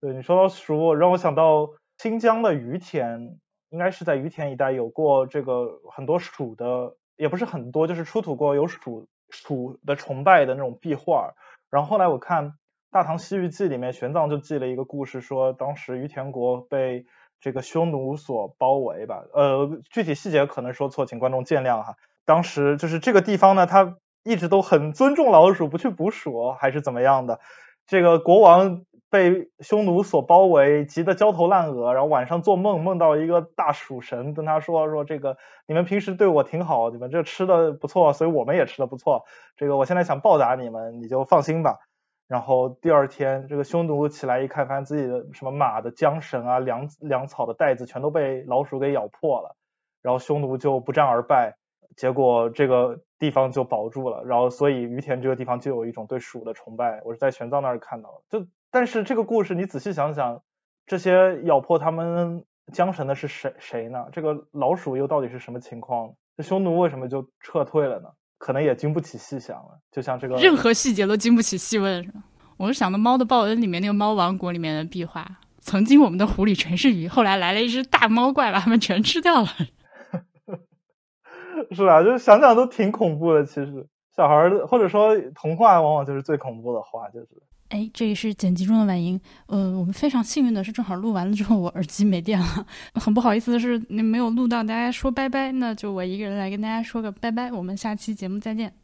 Speaker 2: 对你说到鼠，让我想到新疆的于田，应该是在于田一带有过这个很多鼠的，也不是很多，就是出土过有鼠鼠的崇拜的那种壁画。然后后来我看《大唐西域记》里面，玄奘就记了一个故事，说当时于田国被这个匈奴所包围吧，呃，具体细节可能说错，请观众见谅哈。当时就是这个地方呢，他一直都很尊重老鼠，不去捕鼠还是怎么样的。这个国王被匈奴所包围，急得焦头烂额，然后晚上做梦，梦到一个大鼠神跟他说说这个你们平时对我挺好，你们这吃的不错，所以我们也吃的不错。这个我现在想报答你们，你就放心吧。然后第二天，这个匈奴起来一看，发现自己的什么马的缰绳啊、粮粮草的袋子全都被老鼠给咬破了，然后匈奴就不战而败，结果这个地方就保住了。然后所以于田这个地方就有一种对鼠的崇拜，我是在玄奘那儿看到的。就但是这个故事你仔细想想，这些咬破他们缰绳的是谁谁呢？这个老鼠又到底是什么情况？这匈奴为什么就撤退了呢？可能也经不起细想了。就像这个，
Speaker 1: 任何细节都经不起细问，我是想到《猫的报恩》里面那个猫王国里面的壁画，曾经我们的湖里全是鱼，后来来了一只大猫怪，把它们全吃掉了。
Speaker 2: 是吧，就是想想都挺恐怖的。其实小孩儿或者说童话，往往就是最恐怖的话，就是。
Speaker 1: 哎，这里是剪辑中的晚音。嗯，我们非常幸运的是，正好录完了之后，我耳机没电了。(laughs) 很不好意思的是，没有录到大家说拜拜，那就我一个人来跟大家说个拜拜。我们下期节目再见。